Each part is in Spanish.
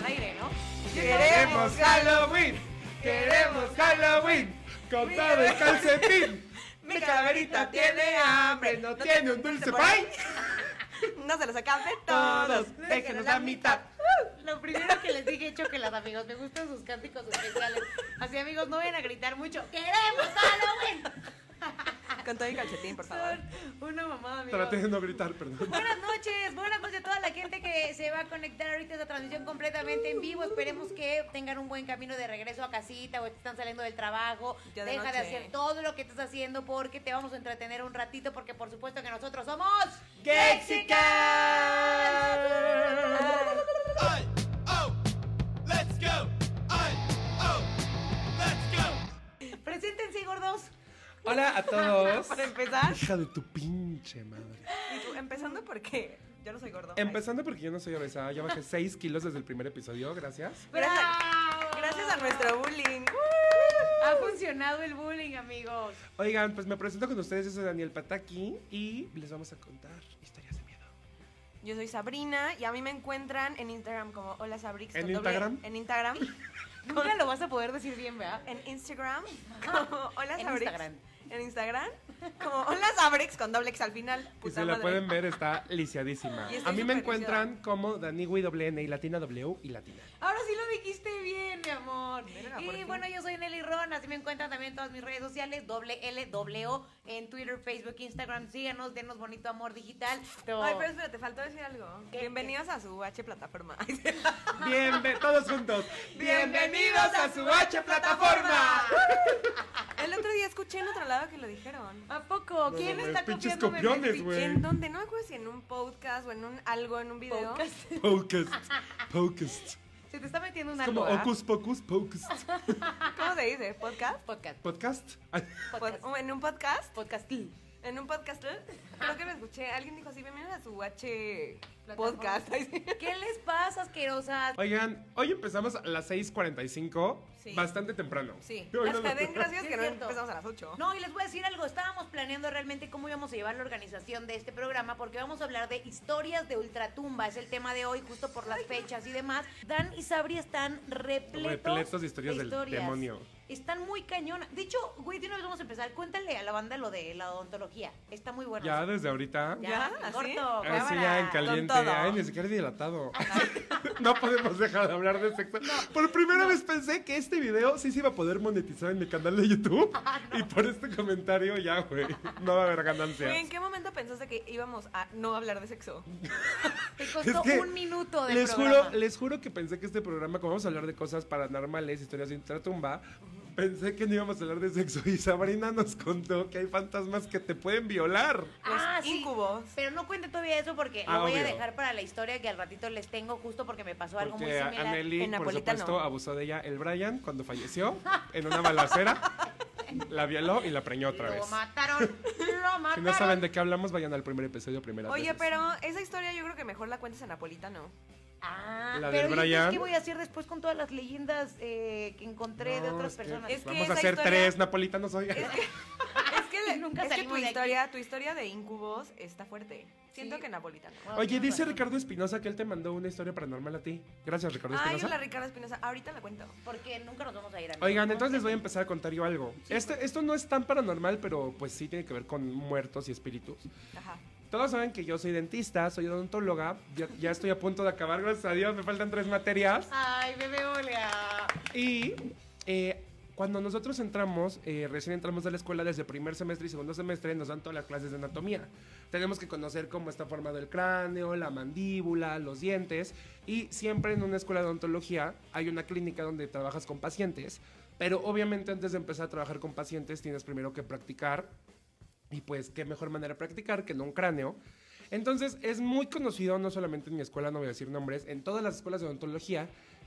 al aire, ¿no? Queremos Halloween, queremos Halloween, con todo el calcetín. Mi calaverita tiene hambre, no tiene un dulce pay. No se los acabe Todos, todos. déjenos la mitad. Lo primero que les dije, choquelas, amigos. Me gustan sus cánticos especiales. Así, amigos, no vayan a gritar mucho. ¡Queremos Halloween! Con todo el calcetín, por favor. Una mamada, amigos. Traté de no gritar, perdón. Buenas noches, buenas noches a toda la gente que se va a conectar ahorita a esta transmisión completamente en vivo. Esperemos que tengan un buen camino de regreso a casita o están saliendo del trabajo. Ya de Deja de hacer todo lo que estás haciendo porque te vamos a entretener un ratito porque por supuesto que nosotros somos Ay, oh, let's go. Ay, oh, let's go. Preséntense, gordos. Hola a todos. Para empezar, Hija de tu pinche madre. y tú, empezando porque yo no soy gordo. Empezando porque yo no soy obesa, ya bajé 6 kilos desde el primer episodio, gracias. Gracias. Gracias a nuestro bullying. Ha funcionado el bullying, amigos. Oigan, pues me presento con ustedes, yo soy Daniel Pataki y les vamos a contar historias de miedo. Yo soy Sabrina y a mí me encuentran en Instagram como Hola Sabrix. ¿En Instagram? En Instagram. Nunca lo vas a poder decir bien, ¿verdad? En Instagram como Hola En Sabrix. Instagram. En Instagram como Hola Sabrix con doble X al final. Y si la madre. pueden ver, está lisiadísima. A mí me encuentran como Dani doble N y Latina W y Latina. Ahora sí lo dijiste bien, mi amor. Verga, y bueno, yo soy Nelly Ron, así me encuentran también en todas mis redes sociales, doble L, doble O, en Twitter, Facebook, Instagram. Síganos, denos bonito amor digital. Ay, pero espérate, faltó decir algo. ¿Qué? Bienvenidos a su H plataforma. Bienve todos juntos. Bienvenidos a su H plataforma. El otro día escuché en otro lado que lo dijeron. ¿A poco? ¿Quién no, está pinches copiando copiones, güey. ¿En dónde? No me acuerdo si en un podcast o en un algo, en un video. Podcast. Podcast. Podcast. Se te está metiendo un Es algo, como ¿ah? Ocus Pocus Podcast. ¿Cómo se dice? ¿Podcast? Podcast. Podcast. Pod- en un podcast. Podcast. En un podcast. Creo que lo escuché. Alguien dijo así, bienvenidos a su H podcast. ¿Qué les pasa, asquerosas? Oigan, hoy empezamos a las 6:45. Sí. Bastante temprano. Sí. Hoy no lo- den gracias Sí, que es no cierto. empezamos a las 8. No, y les voy a decir algo. Estábamos planeando realmente cómo íbamos a llevar la organización de este programa porque vamos a hablar de historias de ultratumba. Es el tema de hoy, justo por las fechas y demás. Dan y Sabri están repletos, Repletos de historias del demonio. Están muy cañonas. De hecho, güey, de una vez vamos a empezar. Cuéntale a la banda lo de la odontología. Está muy bueno. Ya desde ahorita. ¿Ya? ¿Así? corto, Así ya en caliente. Ay, ni siquiera he dilatado. no podemos dejar de hablar de sexo. por primera vez pensé que este video sí se iba a poder monetizar en mi canal de YouTube. Ah, Y por este comentario ya, güey. No va a haber ganancias. ¿En qué momento pensaste que íbamos a no hablar de sexo? Te costó Es que un minuto de les programa. juro, les juro que pensé que este programa, como vamos a hablar de cosas paranormales, historias de ultratumba, pensé que no íbamos a hablar de sexo y Sabrina nos contó que hay fantasmas que te pueden violar. Ah, Los incubos. Pero no cuente todavía eso porque Ah, lo voy a dejar para la historia que al ratito les tengo justo porque me pasó algo muy similar. Anneli, En por supuesto, abusó de ella el Brian cuando falleció en una balacera. La violó y la preñó otra lo vez. mataron, lo mataron. Si no saben de qué hablamos, vayan al primer episodio primera Oye, pero esa historia yo creo que mejor la cuentes en napolitano. Ah, La pero del ¿y entonces Brian. qué voy a hacer después con todas las leyendas eh, que encontré de otras es que personas? Es que Vamos a hacer historia- tres napolitanos hoy. Es que, es que, Nunca es que tu de aquí. historia, tu historia de incubos está fuerte. Siento Sí. que napolitano. Bueno, Oye, dice razón. Ricardo Espinosa que él te mandó una historia paranormal a ti. Gracias, Ricardo Ay, Espinosa. hola Ricardo Espinosa. Ahorita la cuento. Porque nunca nos vamos a ir a Oigan, entonces les voy a empezar a contar yo algo. Este, esto no es tan paranormal, pero pues sí tiene que ver con muertos y espíritus. Ajá. Todos saben que yo soy dentista, soy odontóloga. Ya, ya estoy a punto de acabar, gracias a Dios. Me faltan tres materias. Ay, bebé Olga. Y eh, cuando nosotros entramos, eh, recién entramos a la escuela desde primer semestre y segundo semestre, nos dan todas las clases de anatomía. Tenemos que conocer cómo está formado el cráneo, la mandíbula, los dientes. Y siempre en una escuela de odontología hay una clínica donde trabajas con pacientes. Pero obviamente antes de empezar a trabajar con pacientes tienes primero que practicar. Y pues qué mejor manera de practicar que en un cráneo. Entonces es muy conocido, no solamente en mi escuela, no voy a decir nombres, en todas las escuelas de odontología,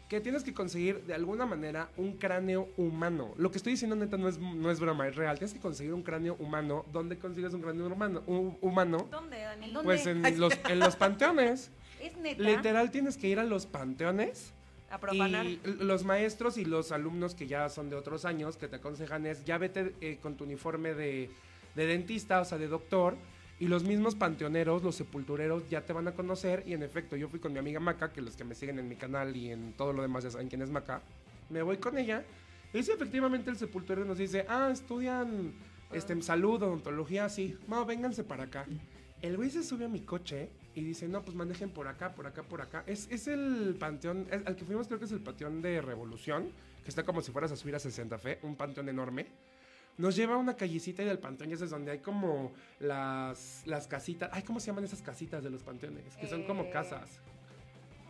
que tienes que conseguir de alguna manera un cráneo humano. Lo que estoy diciendo neta no es, no es broma, es real. Tienes que conseguir un cráneo humano. ¿Dónde consigues un cráneo humano? hu- humano? ¿Dónde, Dani? ¿En dónde? Pues en los, en los panteones. Es neta. Literal tienes que ir a los panteones. A profanar. Y los maestros y los alumnos que ya son de otros años que te aconsejan es ya vete eh, con tu uniforme de, de dentista, o sea, de doctor, Y los mismos panteoneros, los sepultureros ya te van a conocer. Y en efecto, yo fui con mi amiga Maca, que los que me siguen en mi canal y en todo lo demás ya saben quién es Maca. Me voy con ella. Y sí, efectivamente el sepulturero nos dice, ah, estudian este, salud, odontología, sí. No, vénganse para acá. El güey se sube a mi coche y dice, no, pues manejen por acá, por acá, por acá. Es, es el panteón, es- al que fuimos creo que es el panteón de Revolución, que está como si fueras a subir a 60 Fe, un panteón enorme. Nos lleva a una callecita y del panteón y ese es donde hay como las, las casitas. Ay, ¿cómo se llaman esas casitas de los panteones? Que son como Eh, casas.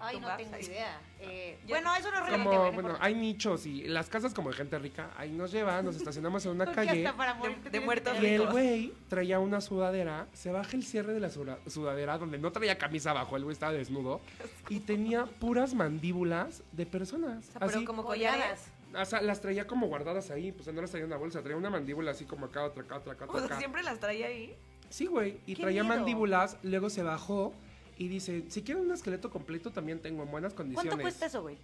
Ay, no tengo idea. Eh, Ya- bueno, eso no es relevante. Como, bueno, hay nichos y las casas como de gente rica. Ahí nos lleva, nos estacionamos en una calle. hasta para morir de muertos Y el güey traía una sudadera, se baja el cierre de la sudadera donde no traía camisa abajo, el güey estaba desnudo y tenía puras mandíbulas de personas. O sea, pero como Colladas. O sea, las traía como guardadas ahí, pues no las traía en una bolsa, traía una mandíbula así como acá, otra acá, otra acá, otra acá. siempre las traía ahí. Sí, güey, y ¡Qué traía miedo! mandíbulas, luego se bajó y dice, si quieren un esqueleto completo también tengo en buenas condiciones. ¿Cuánto cuesta eso, güey?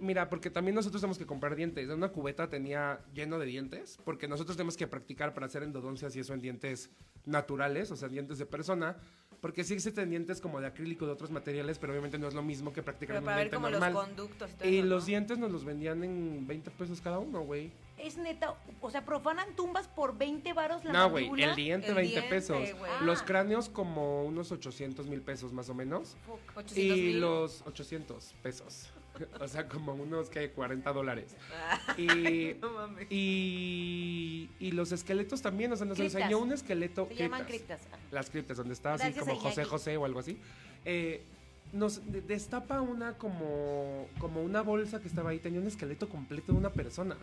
Mira, porque también nosotros tenemos que comprar dientes. Una cubeta tenía lleno de dientes, porque nosotros tenemos que practicar para hacer endodoncias y eso en dientes naturales, o sea, dientes de persona. Porque sí existen dientes como de acrílico de otros materiales, pero obviamente no es lo mismo que practicar Pero un para ver diente como normal. los conductos y todo y eso, los ¿no? dientes nos los vendían en 20 pesos cada uno, güey. Es neta, o sea, profanan tumbas por 20 varos la No, güey, el diente El 20 diente, pesos. güey. Los Ah. cráneos como unos 800 mil pesos más o menos. Fuck. 800 Y mil. los 800 pesos. o sea, como unos que 40 dólares. Y, No mames. y, y los esqueletos también, o sea, nos Criptas. enseñó un esqueleto. Se llaman criptas. criptas. Las criptas, donde está así Gracias, como. José José o algo así. Eh, nos de- destapa una como, como una bolsa que estaba ahí, tenía un esqueleto completo de una persona.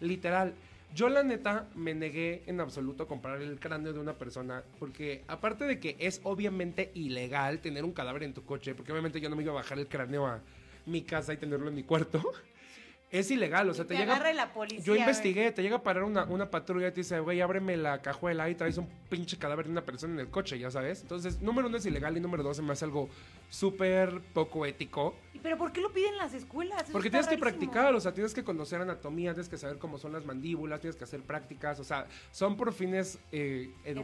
Literal. Yo la neta me negué en absoluto a comprar el cráneo de una persona porque aparte de que es obviamente ilegal tener un cadáver en tu coche, porque obviamente yo no me iba a bajar el cráneo a mi casa y tenerlo en mi cuarto, es ilegal, o sea, Y te te llega... la policía. Yo investigué, te llega a parar una, una patrulla y te dice, güey, ábreme la cajuela y traes un pinche cadáver de una persona en el coche, ya sabes. Entonces, número uno es ilegal y número dos se me hace algo súper poco ético. ¿Y ¿Pero por qué lo piden en las escuelas? Eso Porque tienes que practicar, o sea, tienes que conocer anatomía, tienes que saber cómo son las mandíbulas, tienes que hacer prácticas, o sea, son por fines eh, educativos,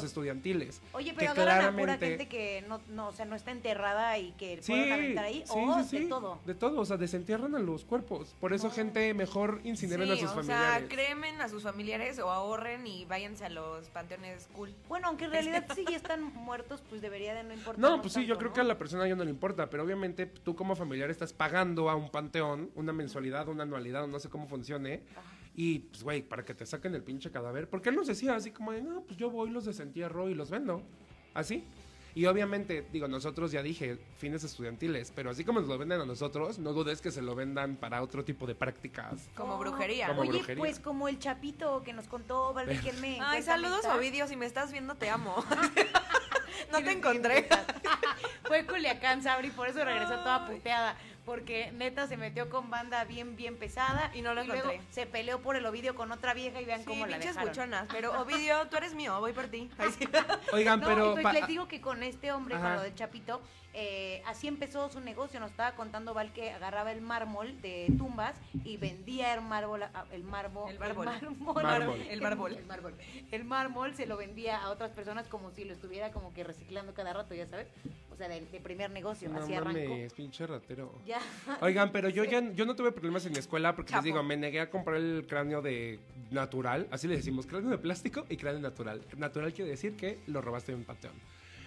Educativos. estudiantiles. Oye, que pero agarran a pura claramente- gente que no, no, o sea, no está enterrada y que Sí, aventar ahí, sí, o sí, de sí, todo. De todo, o sea, desentierran a los cuerpos. Por eso, No. gente, mejor incineren Sí, a sus o familiares. sea, cremen a sus familiares o ahorren y váyanse a los panteones cool. Bueno, aunque en realidad si ya están muertos, pues debería de no importar. No, pues sí, yo creo que a la persona ya no le importa, pero obviamente tú como familiar estás pagando a un panteón una mensualidad, una anualidad, no sé cómo funcione. Y, pues, güey, para que te saquen el pinche cadáver. Porque él nos decía así como de, no, pues yo voy, los desentierro y los vendo. Así. Y obviamente, digo, nosotros ya dije, fines estudiantiles, pero así como nos lo venden a nosotros, no dudes que se lo vendan para otro tipo de prácticas. Como Oh, brujería. Como Oye, brujería. pues como el chapito que nos contó Valviquelme. Ay, saludos Ovidio, si me estás viendo te amo. no te encontré. Fue Culiacán, Sabri, por eso regresó toda puteada. Porque neta se metió con banda bien, bien pesada. Y no lo luego encontré. se peleó por el Ovidio con otra vieja y vean Sí, cómo la pinches dejaron. buchonas. Pero Ovidio, tú eres mío, voy por ti. Oigan, No, pero... y pues les digo que con este hombre, con Ajá. lo del Chapito, eh, así empezó su negocio. Nos estaba contando Val que agarraba el mármol de tumbas y vendía el mármol, el mármol, El mármol, Mármol. El bárbol. el mármol, el mármol se lo vendía a otras personas como si lo estuviera como que reciclando cada rato, ya sabes. Sea, de, de primer negocio, no así arrancó. mames, pinche ratero. Ya. Oigan, pero yo ya yo no tuve problemas en mi escuela porque les digo, me negué a comprar el cráneo de natural, así le decimos, cráneo de plástico y cráneo natural. Natural quiere decir que lo robaste de un panteón.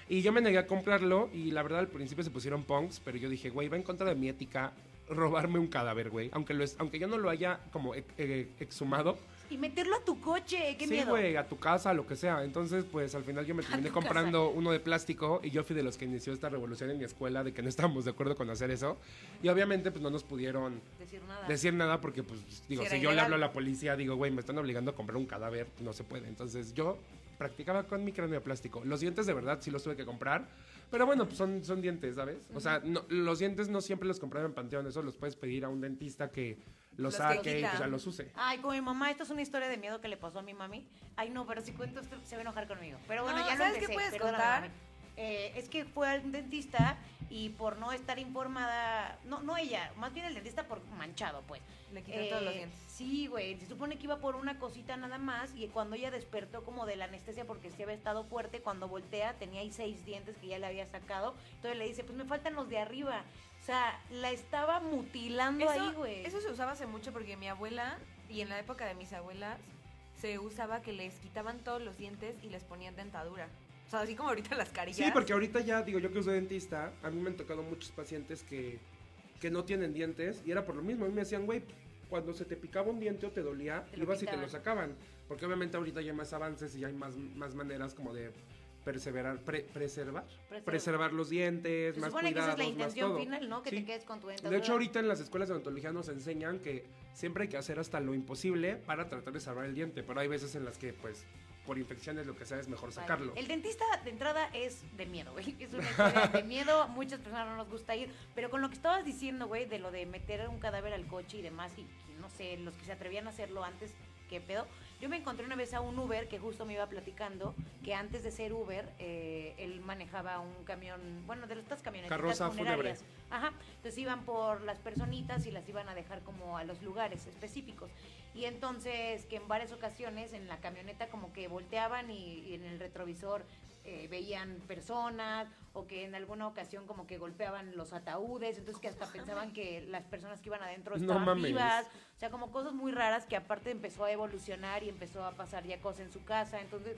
Y yo me negué a comprarlo y la verdad al principio se pusieron punks, pero yo dije, güey, va en contra de mi ética robarme un cadáver, güey. Aunque, lo es, aunque yo no lo haya como e- e- exhumado, Y meterlo a tu coche, qué sí, miedo. güey, a tu casa, lo que sea. Entonces, pues al final yo me terminé comprando uno de plástico y yo fui de los que inició esta revolución en mi escuela de que no estábamos de acuerdo con hacer eso. Y obviamente, pues no nos pudieron Decir nada. decir nada porque, pues, digo, Sí, si era yo le ilegal. hablo a la policía, digo, güey, me están obligando a comprar un cadáver, no se puede. Entonces yo practicaba con mi cráneo de plástico. Los dientes de verdad sí los tuve que comprar, pero bueno, pues son, son dientes, ¿sabes? O sea, no- los dientes no siempre los compraba en Panteón, eso los puedes pedir a un dentista que los Los que saque y pues, quitan. ya los use. Ay, como mi mamá, esto es una historia de miedo que le pasó a mi mami. Ay, no, pero si cuento esto se va a enojar conmigo. Pero bueno, No, ya lo ¿sabes qué empecé. puedes perdóname, contar? eh, es que fue al dentista y por no estar informada, no, no ella, más bien el dentista por manchado, pues. Le quité todos los Eh, dientes. Sí, güey, se supone que iba por una cosita nada más y cuando ella despertó como de la anestesia porque se había estado fuerte, cuando voltea tenía ahí seis dientes que ya le había sacado, entonces le dice, pues me faltan los de arriba. O sea, la estaba mutilando ahí, güey. Eso se usaba hace mucho porque mi abuela, y en la época de mis abuelas, se usaba que les quitaban todos los dientes y les ponían dentadura. O sea, así como ahorita las carillas. Sí, porque ahorita ya, digo, yo que soy dentista, a mí me han tocado muchos pacientes que, que no tienen dientes y era por lo mismo. A mí me decían, güey, cuando se te picaba un diente o te dolía, Te lo ibas y te lo sacaban. Porque obviamente ahorita ya hay más avances y hay más, más maneras como de perseverar, pre- preservar, Preservar. preservar los dientes, Se más supone que esa cuidados, es la intención final, ¿no? Que Sí. te quedes con tu dentadura. De hecho, ahorita en las escuelas de odontología nos enseñan que siempre hay que hacer hasta lo imposible para tratar de salvar el diente, pero hay veces en las que, pues, por infecciones lo que sea es mejor Vale. sacarlo. El dentista de entrada es de miedo, güey. Es una historia de miedo. Muchas personas no nos gusta ir. Pero con lo que estabas diciendo, güey, de lo de meter un cadáver al coche y demás, y, y no sé, los que se atrevían a hacerlo antes, ¿qué pedo? Yo me encontré una vez a un Uber que justo me iba platicando que antes de ser Uber, eh, él manejaba un camión, bueno, de estas camionetas Carroza funerarias. Ajá. Entonces iban por las personitas y las iban a dejar como a los lugares específicos. Y entonces que en varias ocasiones en la camioneta como que volteaban y, y en el retrovisor eh, veían personas o que en alguna ocasión como que golpeaban los ataúdes, entonces que hasta pensaban que las personas que iban adentro estaban vivas, o sea, como cosas muy raras que aparte empezó a evolucionar y empezó a pasar ya cosas en su casa, entonces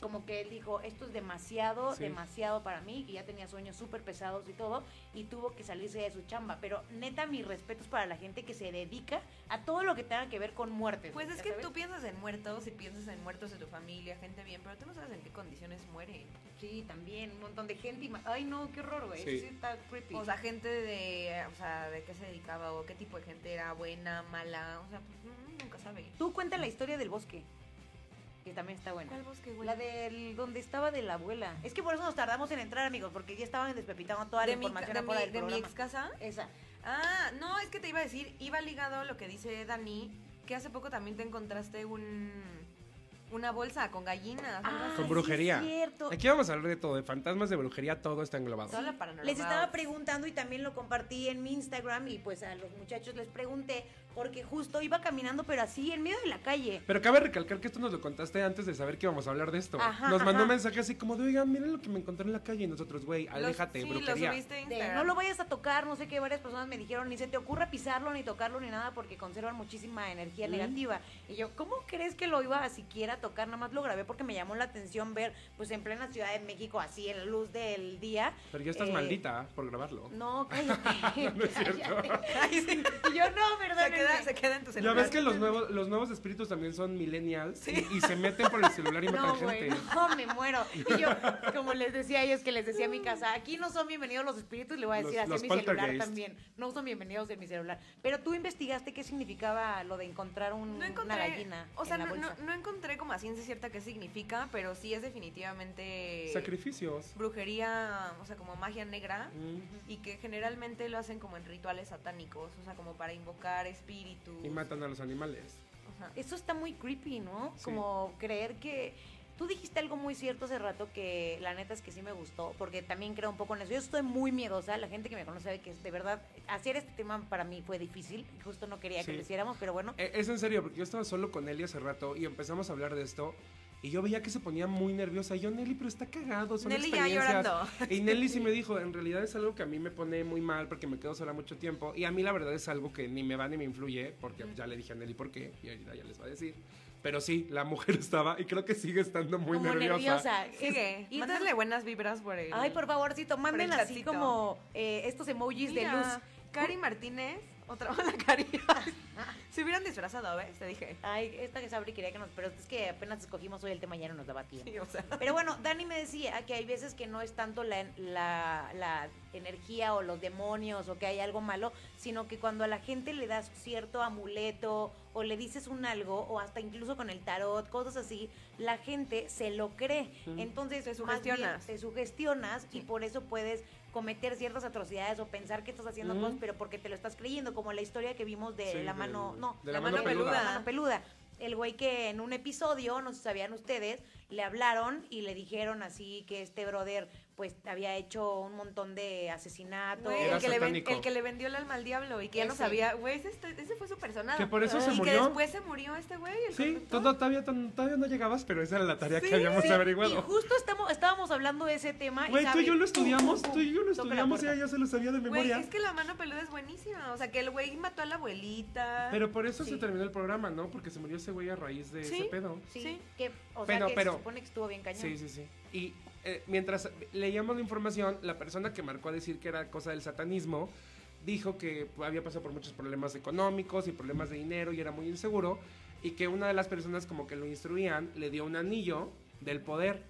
como que él dijo, esto es demasiado, Sí. demasiado para mí, y ya tenía sueños súper pesados y todo, y tuvo que salirse de su chamba. Pero neta, mis respetos para la gente que se dedica a todo lo que tenga que ver con muertes. Pues ¿ya es que sabes? tú piensas en muertos y piensas en muertos de tu familia, gente bien, pero tú no sabes en qué condiciones mueren. Sí, también, un montón de gente. y Ay, no, qué horror, güey. Sí. Sí. está creepy. O sea, gente de, o sea, de qué se dedicaba o qué tipo de gente era, buena, mala, o sea, pues mm, nunca sabe. tú cuenta la historia del bosque, que también está buena. ¿Cuál bosque, güey? La del donde estaba de la abuela. Es que por eso nos tardamos en entrar, amigos, porque ya estaban despepitando toda la de mi, información de afuera mi, del de mi ex casa. Esa. Ah, no, es que te iba a decir, iba ligado a lo que dice Dani, que hace poco también te encontraste un una bolsa con gallinas. Ah. Con sí, brujería. cierto. Aquí vamos a hablar de todo, de fantasmas, de brujería, todo está englobado. Toda la paranormal. Les estaba preguntando y también lo compartí en mi Instagram y pues a los muchachos les pregunté porque justo iba caminando pero así en medio de la calle. Pero cabe recalcar que esto nos lo contaste antes de saber que íbamos a hablar de esto. Ajá, nos mandó ajá. un mensaje así como de, oigan, miren lo que me encontré en la calle y nosotros, güey, Los- aléjate, sí, brujería. lo subiste De, Instagram. no lo vayas a tocar, no sé qué, varias personas me dijeron, ni se te ocurra pisarlo, ni tocarlo, ni nada, porque conservan muchísima energía negativa. Y yo, ¿cómo crees que lo iba a siquiera tocar? Nada más lo grabé porque me llamó la atención ver, pues en plena Ciudad de México, así en la luz del día. Pero ya estás Eh, maldita por grabarlo. No, cállate. No es cierto. cállate. Ay, sí. Y yo, no, ¿verdad? Se queda, se queda en tu Ya celular. ves que los nuevos, los nuevos espíritus también son millennials Sí. y, y se meten por el celular y matan No, güey, gente. no, me muero. Y yo, como les decía a ellos que les decía a mi casa, aquí no son bienvenidos los espíritus, le voy a decir Los- así los mi celular también. No son bienvenidos en mi celular. Pero tú investigaste qué significaba lo de encontrar un- No encontré, una gallina o sea, en la no, no encontré como a ciencia cierta qué significa, pero sí es definitivamente Sacrificios. brujería, o sea, como magia negra Mm. y que generalmente lo hacen como en rituales satánicos, o sea, como para invocar espíritus. Y matan a los animales. Ajá. Eso está muy creepy, ¿no? Sí. Como creer que... Tú dijiste algo muy cierto hace rato que la neta es que sí me gustó, porque también creo un poco en eso. Yo estoy muy miedosa, la gente que me conoce sabe que de verdad hacer este tema para mí fue difícil, justo no quería que Sí. lo hiciéramos, pero bueno, Eh, Es en serio, porque yo estaba solo con Nelly hace rato y empezamos a hablar de esto. Y yo veía que se ponía muy nerviosa. Y yo, Nelly, pero está cagado. Son Nelly ya experiencias". llorando. Y Nelly sí me dijo, en realidad es algo que a mí me pone muy mal porque me quedo sola mucho tiempo. Y a mí la verdad es algo que ni me va ni me influye, porque ya le dije a Nelly por qué, y ahorita ya les va a decir. Pero sí, la mujer estaba, y creo que sigue estando muy como nerviosa. nerviosa. Sigue, Y entonces- mándale buenas vibras por el... Ay, por favorcito, el así como eh, estos emojis de luz. Cari Martínez, otra la Cari. Se hubieran disfrazado, ¿ves? Te dije. Ay, esta que Sabri quería que nos... Pero es que apenas escogimos hoy el tema, ya no nos daba tiempo. Sí, o sea. Pero bueno, Dani me decía que hay veces que no es tanto la, la, la energía o los demonios o que hay algo malo, sino que cuando a la gente le das cierto amuleto o le dices un algo o hasta incluso con el tarot, cosas así, la gente se lo cree. Entonces Te más bien sugestionas. te sugestionas y por eso puedes cometer ciertas atrocidades o pensar que estás haciendo cosas, pero porque te lo estás creyendo, como la historia que vimos de Sí, la del- mano, no, de la la, mano mano peluda. peluda. la mano peluda. El güey que en un episodio, no sé si sabían ustedes, le hablaron y le dijeron así que este brother pues había hecho un montón de asesinatos. Güey, el, que le ven- satánico. el que le vendió el alma al diablo y que ya no sabía, güey, ese, este- ese fue su personaje. Que por eso se y murió. que después se murió este güey, el Sí, todo- todavía, todavía no llegabas, pero esa era la tarea Sí, que habíamos Sí, Y averiguado. justo estamos, estábamos hablando de ese tema. Güey, tú y yo lo estudiamos, tú y yo lo estudiamos y ella ya se lo sabía de Güey, memoria. es que la mano peluda es buenísima. O sea, que el güey mató a la abuelita. Pero por eso se terminó el programa, ¿no? Porque se murió ese güey a raíz de Sí. ese pedo. Sí, Sí. que, o Pero- sea, que pero- se supone que estuvo bien cañón. Sí, sí, sí. Y eh, mientras leíamos la información, la persona que marcó a decir que era cosa del satanismo dijo que había pasado por muchos problemas económicos y problemas de dinero y era muy inseguro y que una de las personas como que lo instruían le dio un anillo del poder.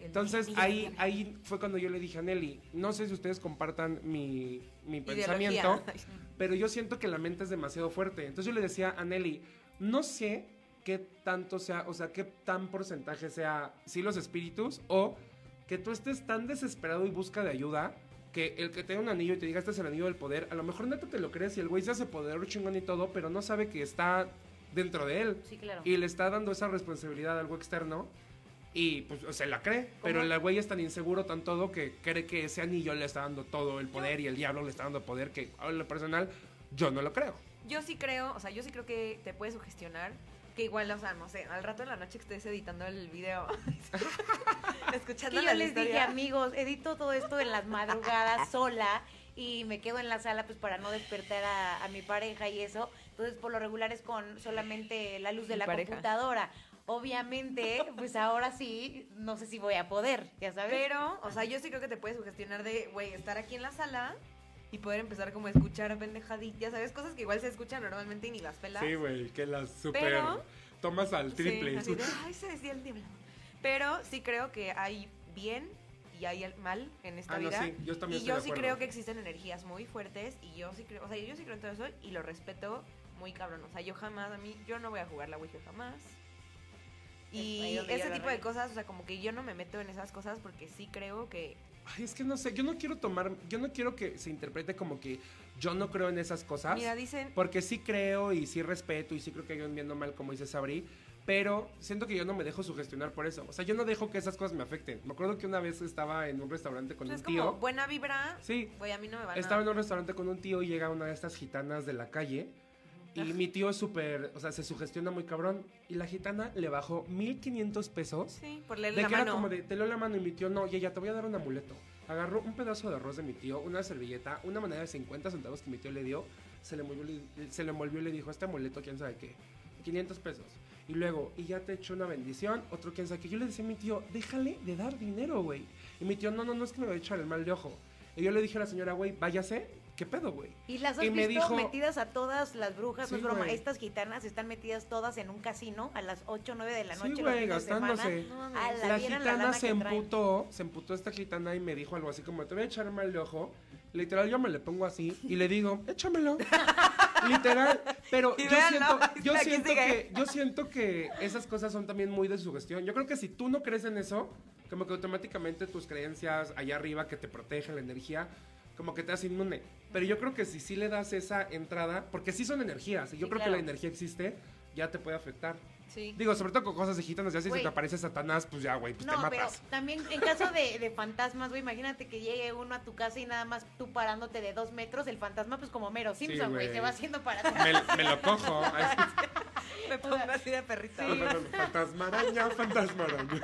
Entonces ahí, ahí fue cuando yo le dije a Nelly, no sé si ustedes compartan mi, mi pensamiento, pero yo siento que la mente es demasiado fuerte. Entonces yo le decía a Nelly, no sé qué tanto sea, o sea, qué tan porcentaje sea, sí los espíritus, o que tú estés tan desesperado y busca de ayuda, que el que te dé un anillo y te diga, este es el anillo del poder, a lo mejor neta te lo crees y el güey se hace poder chingón y todo, pero no sabe que está dentro de él. Sí, claro. Y le está dando esa responsabilidad a algo externo. Y pues se la cree, pero el güey es tan inseguro, tan todo, que cree que ese anillo le está dando todo el poder y el diablo le está dando poder, que a lo personal yo no lo creo. Yo sí creo, o sea, yo sí creo que te puede sugestionar. Que igual, o sea, no sé, al rato de la noche que estés editando el video, Es escuchando que la yo les dije, amigos, edito todo esto en las madrugadas sola y me quedo en la sala pues para no despertar a, a mi pareja y eso. Entonces, por lo regular es con solamente la luz de Mi la pareja. computadora. Obviamente, pues ahora sí, no sé si voy a poder, ya sabes. Pero, o sea, yo sí creo que te puede sugestionar de, güey, estar aquí en la sala y poder empezar como a escuchar pendejaditas, ya sabes, cosas que igual se escuchan normalmente y ni las pelas. güey, que las super Pero- tomas al Sí, así de, ay, se decía el diablo. Pero sí creo que hay bien y hay el mal en esta Ah, no, vida. sí, yo también y estoy yo de sí acuerdo. creo que existen energías muy fuertes y yo sí creo, o sea, yo sí creo en todo eso y lo respeto muy cabrón. O sea, yo jamás, a mí, yo no voy a jugar la Ouija jamás. Y ese tipo de cosas, o sea, como que yo no me meto en esas cosas porque sí creo que Ay, es que no sé, yo no quiero tomar, yo no quiero que se interprete como que yo no creo en esas cosas. Mira, dicen, Porque sí creo y sí respeto y sí creo que hay un bien mal, como dice Sabri. Pero siento que yo no me dejo sugestionar por eso. O sea, yo no dejo que esas cosas me afecten. Me acuerdo que una vez estaba en un restaurante con un es tío. como buena vibra. Sí, Güey, a mí no me va estaba en un restaurante con un tío y llega una de estas gitanas de la calle. Y mi tío es súper, o sea, se sugestiona muy cabrón. Y la gitana le bajó 1500 pesos. Sí, por leer De la que era mano. como de, te leo la mano y mi tío, no, ya, ya, te voy a dar un amuleto. Agarró un pedazo de arroz de mi tío, una servilleta, una moneda de 50 centavos que mi tío le dio, se le envolvió, le- se le envolvió y le dijo, este amuleto, quién sabe qué, 500 pesos. Y luego, y ya te echó una bendición, otro quién sabe qué. Yo le decía a mi tío, déjale de dar dinero, güey. Y mi tío, no, no, no es que me va a echar el mal de ojo. Y yo le dije a la señora, güey, váyase, ¿qué pedo, güey? Y las has Y me visto dijo- metidas a todas las brujas, no Sí, es broma. Estas gitanas están metidas todas en un casino a las 8 o 9 de la Sí, noche. los güey, fines de semana. gastándose. No mames. A La gitana se emputó, se emputó esta gitana y me dijo algo así como, te voy a echar mal de ojo. Literal, yo me le pongo así y le digo, échamelo. Literal, pero yo siento, yo siento que, yo siento que esas cosas son también muy de sugestión. Yo creo que si tú no crees en eso, como que automáticamente tus creencias allá arriba que te protegen la energía, como que te hace inmune. Pero yo creo que si sí le das esa entrada, porque sí son energías, y yo Sí, creo que la energía existe, ya te puede afectar. Sí. Digo, sobre todo con cosas de gitanas, ya si se te aparece Satanás, pues ya, güey, pues No, te pero matas. también en caso de, de fantasmas, güey, imagínate que llegue uno a tu casa y nada más tú parándote de dos metros, el fantasma pues como Mero Simpson, güey, güey. se va haciendo para atrás. Me, me lo cojo. Me pongo así de perrita. Fantasmaraña, fantasmaraña.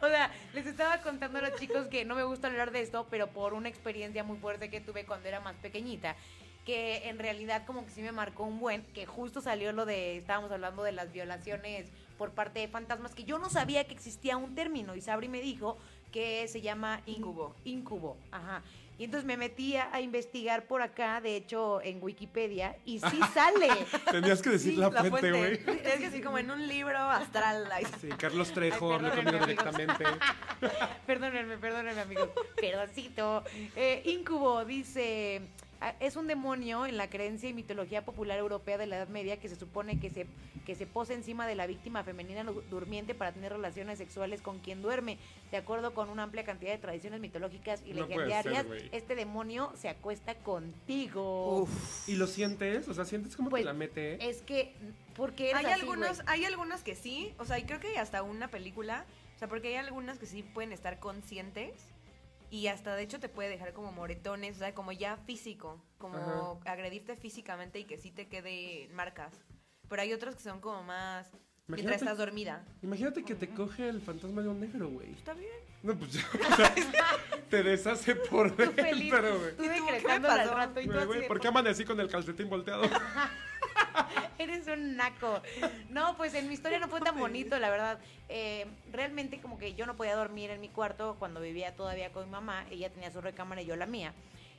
O sea, les estaba contando a los chicos que no me gusta hablar de esto, pero por una experiencia muy fuerte que tuve cuando era más pequeñita, que en realidad como que sí me marcó un buen, que justo salió lo de, estábamos hablando de las violaciones por parte de fantasmas, que yo no sabía que existía un término y Sabri me dijo que se llama in- Incubo. Incubo, ajá. Y entonces me metí a, investigar por acá, de hecho en Wikipedia, y sí sale. Tenías que decir Sí, la, fuente, güey. Es que así como en un libro astral. Sí, Carlos Trejo habló conmigo directamente. Perdónenme, perdónenme, amigos. Perdoncito. Eh, Incubo dice. "Ah, Es un demonio en la creencia y mitología popular europea de la Edad Media que se supone que se, que se posa encima de la víctima femenina durmiente para tener relaciones sexuales con quien duerme. De acuerdo con una amplia cantidad de tradiciones mitológicas y No legendarias, ser, este demonio se acuesta contigo. ¿Y lo sientes? O sea, ¿sientes como Pues, te la mete? Es que, porque eres Hay así, algunos, hay algunos que sí, o sea, y creo que hay hasta una película, o sea, porque hay algunas que sí pueden estar conscientes y hasta de hecho te puede dejar como moretones, o sea, como ya físico, como agredirte físicamente y que sí te quede marcas. Pero hay otros que son como más mientras Imagínate- estás dormida. Imagínate que te coge el fantasma de un negro, güey. Está bien. No, pues ya. o sea, te deshace por Tú dentro, feliz, güey. tú ¿Y tú decretándole al rato y tú así güey, de, ¿Por qué amanecí con el calcetín volteado? Eres un naco. No, pues en mi historia no fue tan bonito, la verdad. Eh, realmente como que yo no podía dormir en mi cuarto cuando vivía todavía con mi mamá. Ella tenía su recámara y yo la mía.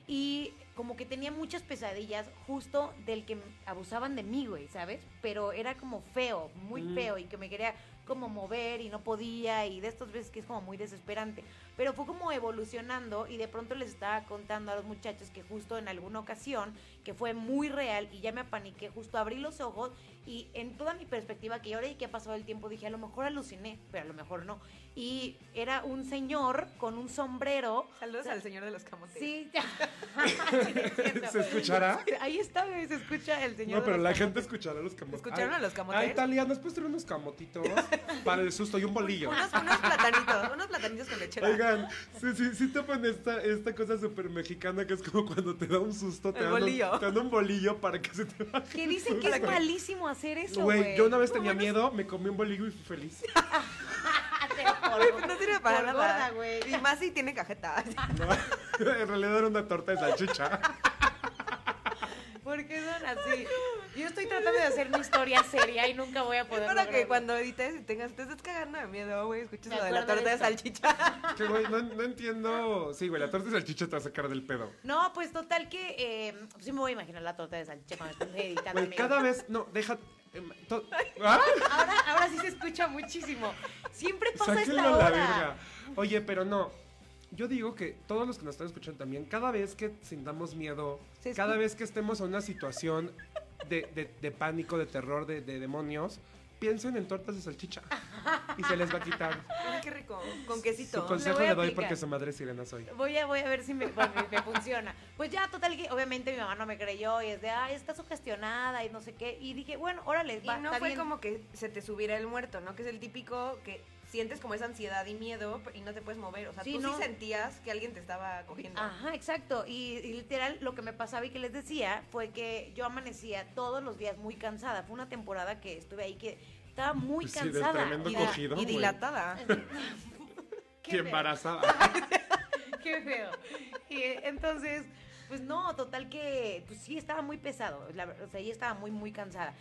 Y como que tenía muchas pesadillas justo del que abusaban de mí, güey, ¿sabes? Pero era como feo, muy Mm. feo y que me quería como mover y no podía y de estas veces que es como muy desesperante. Pero fue como evolucionando y de pronto les estaba contando a los muchachos que justo en alguna ocasión, que fue muy real y ya me apaniqué, justo abrí los ojos y en toda mi perspectiva, que ahora y que ha pasado el tiempo, dije, a lo mejor aluciné, pero a lo mejor no. Y era un señor con un sombrero. Saludos al señor de los camotes. Sí, cierto. ¿Se escuchará? Ahí está, güey, se escucha el señor. No, de pero los la camotes. gente escuchará los camotes. ¿Escucharon a los camotes? Ay, Talia, ¿nos puedes traer unos camotitos? Para el susto y un bolillo. Unos, unos platanitos, unos platanitos con lechera. Oigan, sí, sí, sí topan esta, esta cosa súper mexicana que es como cuando te da un susto, te, El dan, un, bolillo. te dan un bolillo para que se te baje. Que dicen que es malísimo hacer eso, Güey, güey. yo una vez tenía miedo, me comí un bolillo y fui feliz. Pues no sirve para Por nada. gorda, güey. Y más si tiene cajeta. No, en realidad era una torta de salchicha. ¿Por qué son así? Yo estoy tratando de hacer mi historia seria y nunca voy a poder Para que cuando edites y tengas, te estés cagando de miedo, güey, escuches lo de la de torta de salchicha. Que güey, no, no entiendo. Sí, güey, la torta de salchicha te va a sacar del pedo. No, pues total que eh, sí me voy a imaginar la torta de salchicha cuando esté editando. Güey, cada vez. No, deja. em, to- ¡Ah! Ahora, ahora sí se escucha muchísimo. Siempre pasa Sáquenlo esta la hora. verga. Oye, pero no. Yo digo que todos los que nos están escuchando también, cada vez que sintamos miedo, cada vez que estemos en una situación de, de- de pánico, de terror, de, de demonios, piensen en tortas de salchicha. Y se les va a quitar. Ay, qué rico. Con quesito. Su consejo le doy porque su madre es sirena soy. Voy a, voy a ver si me, funciona. Pues ya, total que obviamente mi mamá no me creyó y es de, ay, está sugestionada y no sé qué. Y dije, bueno, órale, Y va, no está fue bien. como que se te subiera el muerto, ¿no? Que es el típico que sientes como esa ansiedad y miedo y no te puedes mover. O sea, Sí, tú no. sí sentías que alguien te estaba cogiendo. Ajá, exacto. Y, y literal lo que me pasaba y que les decía fue que yo amanecía todos los días muy cansada. Fue una temporada que estuve ahí que estaba muy Sí, cansada. y, cogido. y dilatada. qué Que embarazada. Qué feo. Y entonces, pues no, total que, pues sí, estaba muy pesado. La, o sea, ella estaba muy, muy cansada.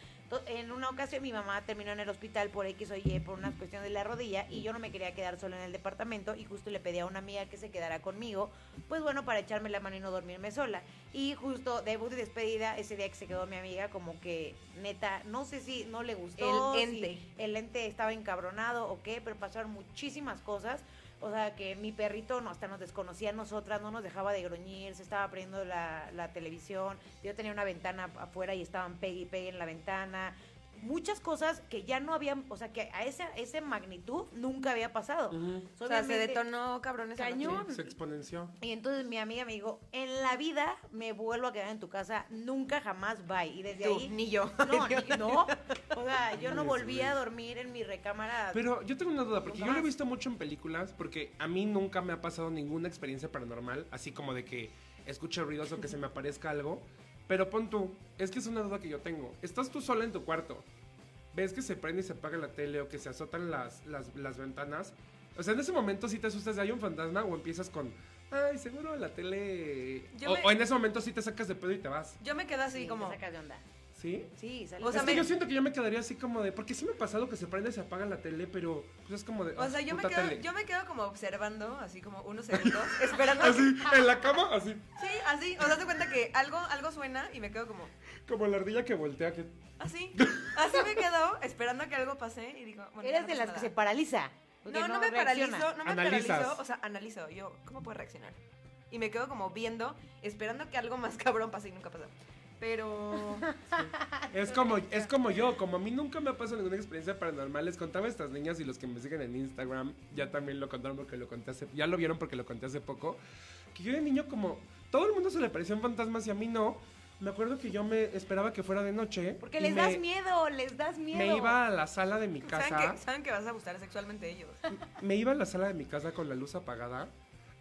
En una ocasión mi mamá terminó en el hospital por X o Y, por una cuestión de la rodilla, y yo no me quería quedar sola en el departamento, y justo le pedí a una amiga que se quedara conmigo, pues bueno, para echarme la mano y no dormirme sola. Y justo debut y despedida, ese día que se quedó mi amiga, como que neta, no sé si no le gustó. El si ente. el ente estaba encabronado o qué, pero pasaron muchísimas cosas. O sea, que mi perrito no, hasta nos desconocía a nosotras, no nos dejaba de gruñir, se estaba prendiendo la, la televisión. Yo tenía una ventana afuera y estaban pegue y pegue en la ventana. Muchas cosas que ya no habían, o sea, que a esa, esa magnitud nunca había pasado. O sea, se detonó cabrón esa Cañón. Sí, se exponenció. y entonces mi amiga me dijo, en la vida me vuelvo a quedar en tu casa, nunca jamás, bye. Y desde Tú, ahí... ni yo. No, ni- no. O sea, yo no volví a dormir en mi recámara. Pero yo tengo una duda, porque yo lo he visto mucho en películas, porque a mí nunca me ha pasado ninguna experiencia paranormal, así como de que escuche ruidos o que se me aparezca algo. Pero pon tú, es que es una duda que yo tengo. Estás tú sola en tu cuarto, ves que se prende y se apaga la tele o que se azotan las, las, las ventanas. O sea, en ese momento sí te asustas de hay un fantasma o empiezas con, ay, seguro la tele... O, me- o en ese momento sí te sacas de pedo y te vas. Yo me quedo así Sí, como. te sacas de onda. ¿Sí? Sí, sale. O sea, es que me- yo siento que yo me quedaría así como de, porque sí me ha pasado que se prende y se apaga la tele, pero pues es como de... O sea, "Ah, yo me, quedo, tele". yo me quedo como observando, así como unos segundos, esperando. Así, en la cama, así. Sí, así. O sea, te cuenta que algo, algo suena y me quedo como, Como la ardilla que voltea. Que... así. Así me quedo esperando a que algo pase y digo, bueno, Eres no de las que nada. se paraliza. porque No, no, me reacciona. paralizo, no me Analizas. paralizo, o sea, analizo, yo, ¿cómo puedo reaccionar? Y me quedo como viendo, esperando que algo más cabrón pase y nunca pasa. Pero, Es como, es como yo, como a mí nunca me ha pasado ninguna experiencia paranormal, les contaba a estas niñas y los que me siguen en Instagram ya también lo contaron porque lo conté hace, ya lo vieron porque lo conté hace poco, que yo de niño como, todo el mundo se le parecían fantasmas y a mí no, me acuerdo que yo me esperaba que fuera de noche. Porque les me- das miedo, les das miedo. Me iba a la sala de mi ¿Saben casa. que, saben que vas a gustar sexualmente ellos. Me iba a la sala de mi casa con la luz apagada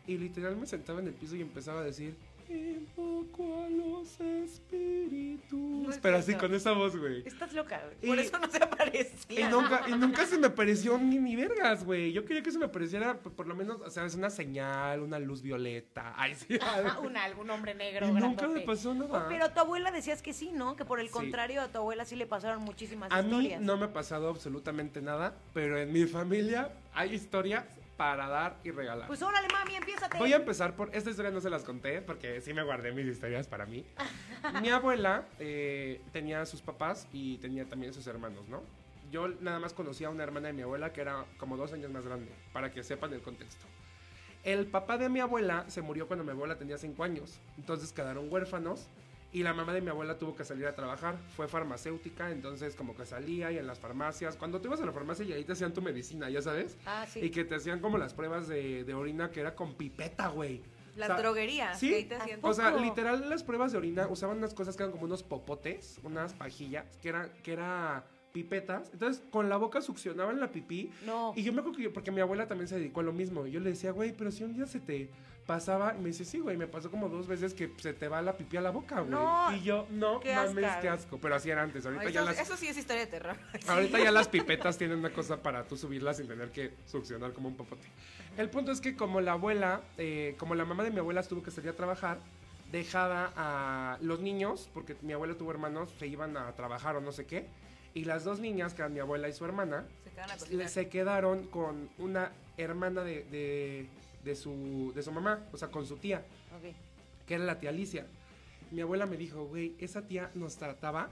y literal me sentaba en el piso y empezaba a decir, invoco a los espíritus. No es Pero así con esa voz, güey. Estás loca, güey. Por Y- eso no se aparecía. Y nunca, y nunca se me apareció ni, ni vergas, güey. Yo quería que se me apareciera p- por lo menos, o sea, es una señal, una luz violeta. Ay, sí. Un, algún hombre negro. y nunca me pasó nada. Pero a tu abuela decías que sí, ¿no? Que por el Sí. contrario a tu abuela sí le pasaron muchísimas A mí historias. no me ha pasado absolutamente nada, pero en mi familia hay historias para dar y regalar. Pues órale, mami, empiézate. Voy a empezar por. Esta historia no se las conté porque sí me guardé mis historias para mí. Mi abuela eh, tenía a sus papás y tenía también sus hermanos, ¿no? Yo nada más conocía a una hermana de mi abuela que era como dos años más grande, para que sepan el contexto. El papá de mi abuela se murió cuando mi abuela tenía cinco años, entonces quedaron huérfanos y la mamá de mi abuela tuvo que salir a trabajar. Fue farmacéutica, entonces como que salía y en las farmacias. Cuando tú ibas a la farmacia y ahí te hacían tu medicina, ya sabes. Ah, sí. Y que te hacían como las pruebas de, de orina que era con pipeta, güey. Las O sea, droguerías. ¿sí? que ahí te hacían- O sea, literal las pruebas de orina usaban unas cosas que eran como unos popotes, unas pajillas, que eran que era pipetas. Entonces, con la boca succionaban la pipí. No. Y yo me acuerdo que yo- porque mi abuela también se dedicó a lo mismo. Y yo le decía, güey, pero si un día se te pasaba, y me dice, sí, güey, me pasó como dos veces que se te va la pipí a la boca, güey. No. Y yo, no Qué mames, asco. qué asco. Pero así era antes. Ahorita Ay, ya eso, las. eso sí es historia de terror. Ahorita ya las pipetas tienen una cosa para tú subirlas sin tener que succionar como un popote. El punto es que como la abuela, eh, como la mamá de mi abuela tuvo que salir a trabajar, dejaba a los niños, porque mi abuela tuvo hermanos, se iban a trabajar o no sé qué, y las dos niñas, que eran mi abuela y su hermana, Se quedaron con una hermana de, de, de su, de su mamá, o sea, con su tía Ok. que era la tía Alicia. Mi abuela me dijo, güey, esa tía nos trataba,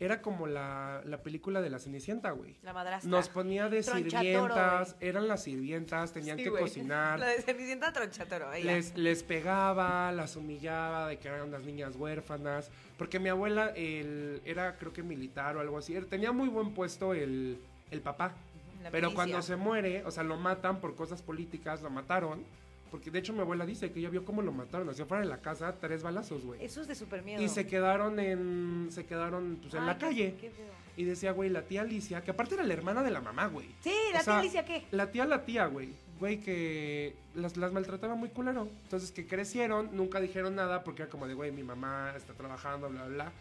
era como la, la película de la Cenicienta, güey. La madrastra. Nos ponía de sirvientas, eran las sirvientas, tenían Sí, que güey. cocinar. La de Cenicienta Tronchatoro. ella. Les, les pegaba, las humillaba de que eran unas niñas huérfanas. Porque mi abuela el, era, creo que militar o algo así. Tenía muy buen puesto el, el papá. La Pero milicia. cuando se muere, o sea, lo matan por cosas políticas, lo mataron. Porque de hecho mi abuela dice que ella vio cómo lo mataron. Hacia afuera de la casa, tres balazos, güey. Eso es de súper miedo. Y se quedaron en. Se quedaron pues, en Ay, la qué- calle. qué feo. Y decía, güey, la tía Alicia, que aparte era la hermana de la mamá, güey. Sí, O la sea, tía Alicia, ¿qué? La tía, la tía, güey. Güey, que las, las maltrataba muy culero. Entonces, que crecieron, nunca dijeron nada porque era como de, güey, mi mamá está trabajando, bla, bla, bla.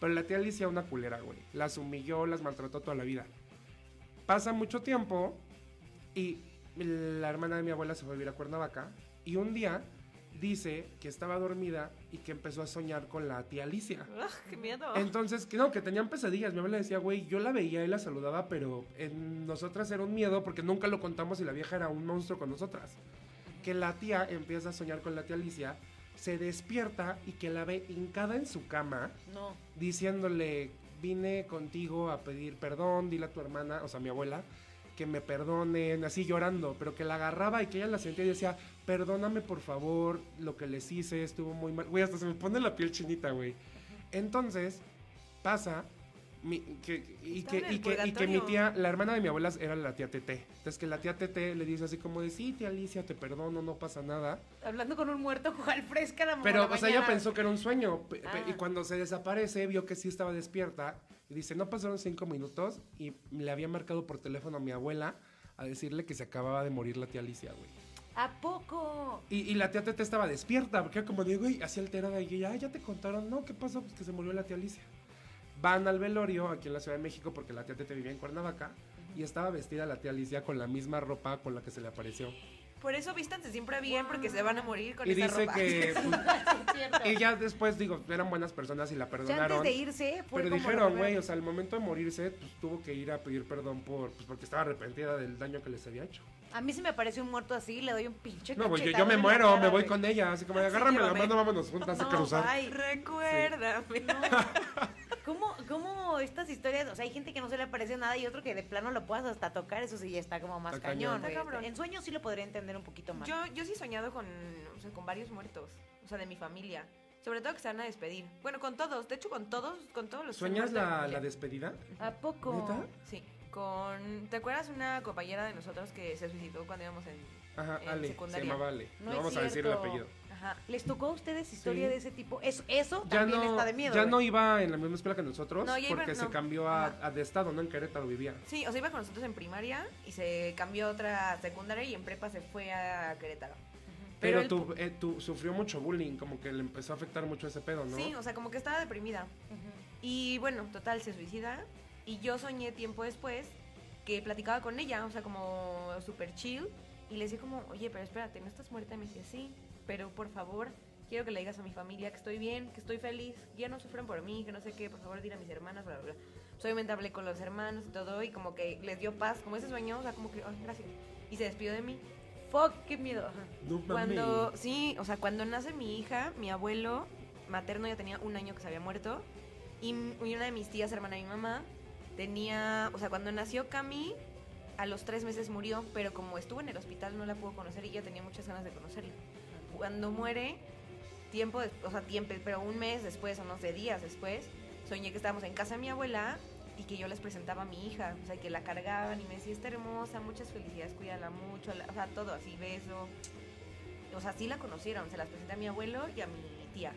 Pero la tía Alicia, una culera, güey. Las humilló, las maltrató toda la vida. Pasa mucho tiempo y la hermana de mi abuela se fue a vivir a Cuernavaca. Y un día dice que estaba dormida y que empezó a soñar con la tía Alicia. Ugh, ¡Qué miedo! Entonces, que no, que tenían pesadillas. Mi abuela decía, güey, yo la veía y la saludaba, pero en nosotras era un miedo porque nunca lo contamos y la vieja era un monstruo con nosotras. Que la tía empieza a soñar con la tía Alicia, se despierta y que la ve hincada en su cama, No. diciéndole, vine contigo a pedir perdón, dile a tu hermana, o sea, a mi abuela, que me perdonen, así llorando, pero que la agarraba y que ella la sentía y decía, perdóname por favor, lo que les hice estuvo muy mal. Güey, hasta se me pone la piel chinita, güey. Entonces, pasa mi- que, y, que, y, que, y que mi tía, la hermana de mi abuela era la tía Tete. Entonces que la tía Tete le dice así como de, sí, tía Alicia, te perdono, no pasa nada. Hablando con un muerto, cual fresca la Pero, la o sea, ella pensó que era un sueño. Ah. Y cuando se desaparece, vio que sí estaba despierta. Y dice, no pasaron cinco minutos. Y le había marcado por teléfono a mi abuela a decirle que se acababa de morir la tía Alicia, güey. ¿A poco? Y, y la tía Tete estaba despierta, porque era como de, güey, así alterada. Y ella, "Ah, ya te contaron. No, ¿qué pasó? Pues que se murió la tía Alicia. Van al velorio aquí en la Ciudad de México porque la tía Tete vivía en Cuernavaca. Y estaba vestida la tía Alicia con la misma ropa con la que se le apareció. Por eso vístanse siempre bien, porque se van a morir con y esa dice ropa. que. pues, y ya después, digo, eran buenas personas y la perdonaron. antes de irse, fue Pero como dijeron, güey, o sea, al momento de morirse, pues tuvo que ir a pedir perdón por, pues, porque estaba arrepentida del daño que les había hecho. A mí si me aparece un muerto así, le doy un pinche No, güey, yo, me muero, cara, me voy con ella, así como de Sí, agárrame la mano, vámonos juntas a cruzar. bye. Recuérdame. ¿Cómo, ¿Cómo estas historias? O sea, hay gente que no se le aparece nada y otro que de plano lo puedas hasta tocar, eso sí ya está como más Está cañón. cañón. Está cabrón. En sueños sí lo podría entender un poquito más. Yo, yo sí he soñado con, o sea, con varios muertos, o sea, de mi familia. Sobre todo que se van a despedir. Bueno, con todos, de hecho con todos, con todos los ¿Sueñas de la, la despedida? ¿A poco? ¿Neta? Sí, con... ¿Te acuerdas una compañera de nosotros que se suicidó cuando íbamos en... Ajá, En Ale, se llamaba Ale. No vamos a decir el apellido. Ajá. ¿Les tocó a ustedes historia Sí. de ese tipo? Eso, eso Ya también no, está de miedo. ya güey. no iba en la misma escuela que nosotros No, ya iba- porque se cambió a, de estado, ¿no? En Querétaro vivía. Sí, o sea, iba con nosotros en primaria y se cambió a otra secundaria y en prepa se fue a Querétaro. Pero, el tú, eh, tú sufrió mucho bullying, como que le empezó a afectar mucho ese pedo, ¿no? Sí, o sea, como que estaba deprimida. Y bueno, total, se suicida. Y yo soñé tiempo después que platicaba con ella, o sea, como súper chill. Y le decía como, oye, pero espérate, ¿no estás muerta? Y me decía, sí, pero por favor, quiero que le digas a mi familia que estoy bien, que estoy feliz, que ya no sufren por mí, que no sé qué, por favor, dile a mis hermanas, bla, bla, bla. Pues, obviamente hablé con los hermanos y todo, y como que les dio paz, como ese sueño, o sea, como que, ay, gracias. Y se despidió de mí. Fuck, qué miedo. No. Cuando, sí, o sea, cuando nace mi hija, mi abuelo materno ya tenía un año que se había muerto. Y una de mis tías, hermana de mi mamá, tenía, o sea, cuando nació Cami, a los tres meses murió, pero como estuvo en el hospital no la pudo conocer y yo tenía muchas ganas de conocerla. Cuando muere, tiempo, des- o sea, tiempo, pero un mes después o no sé, días después, soñé que estábamos en casa de mi abuela y que yo les presentaba a mi hija, o sea, que la cargaban y me decía, está hermosa, muchas felicidades, cuídala mucho, o sea, todo así, beso. O sea, sí la conocieron, se las presenté a mi abuelo y a mi tía.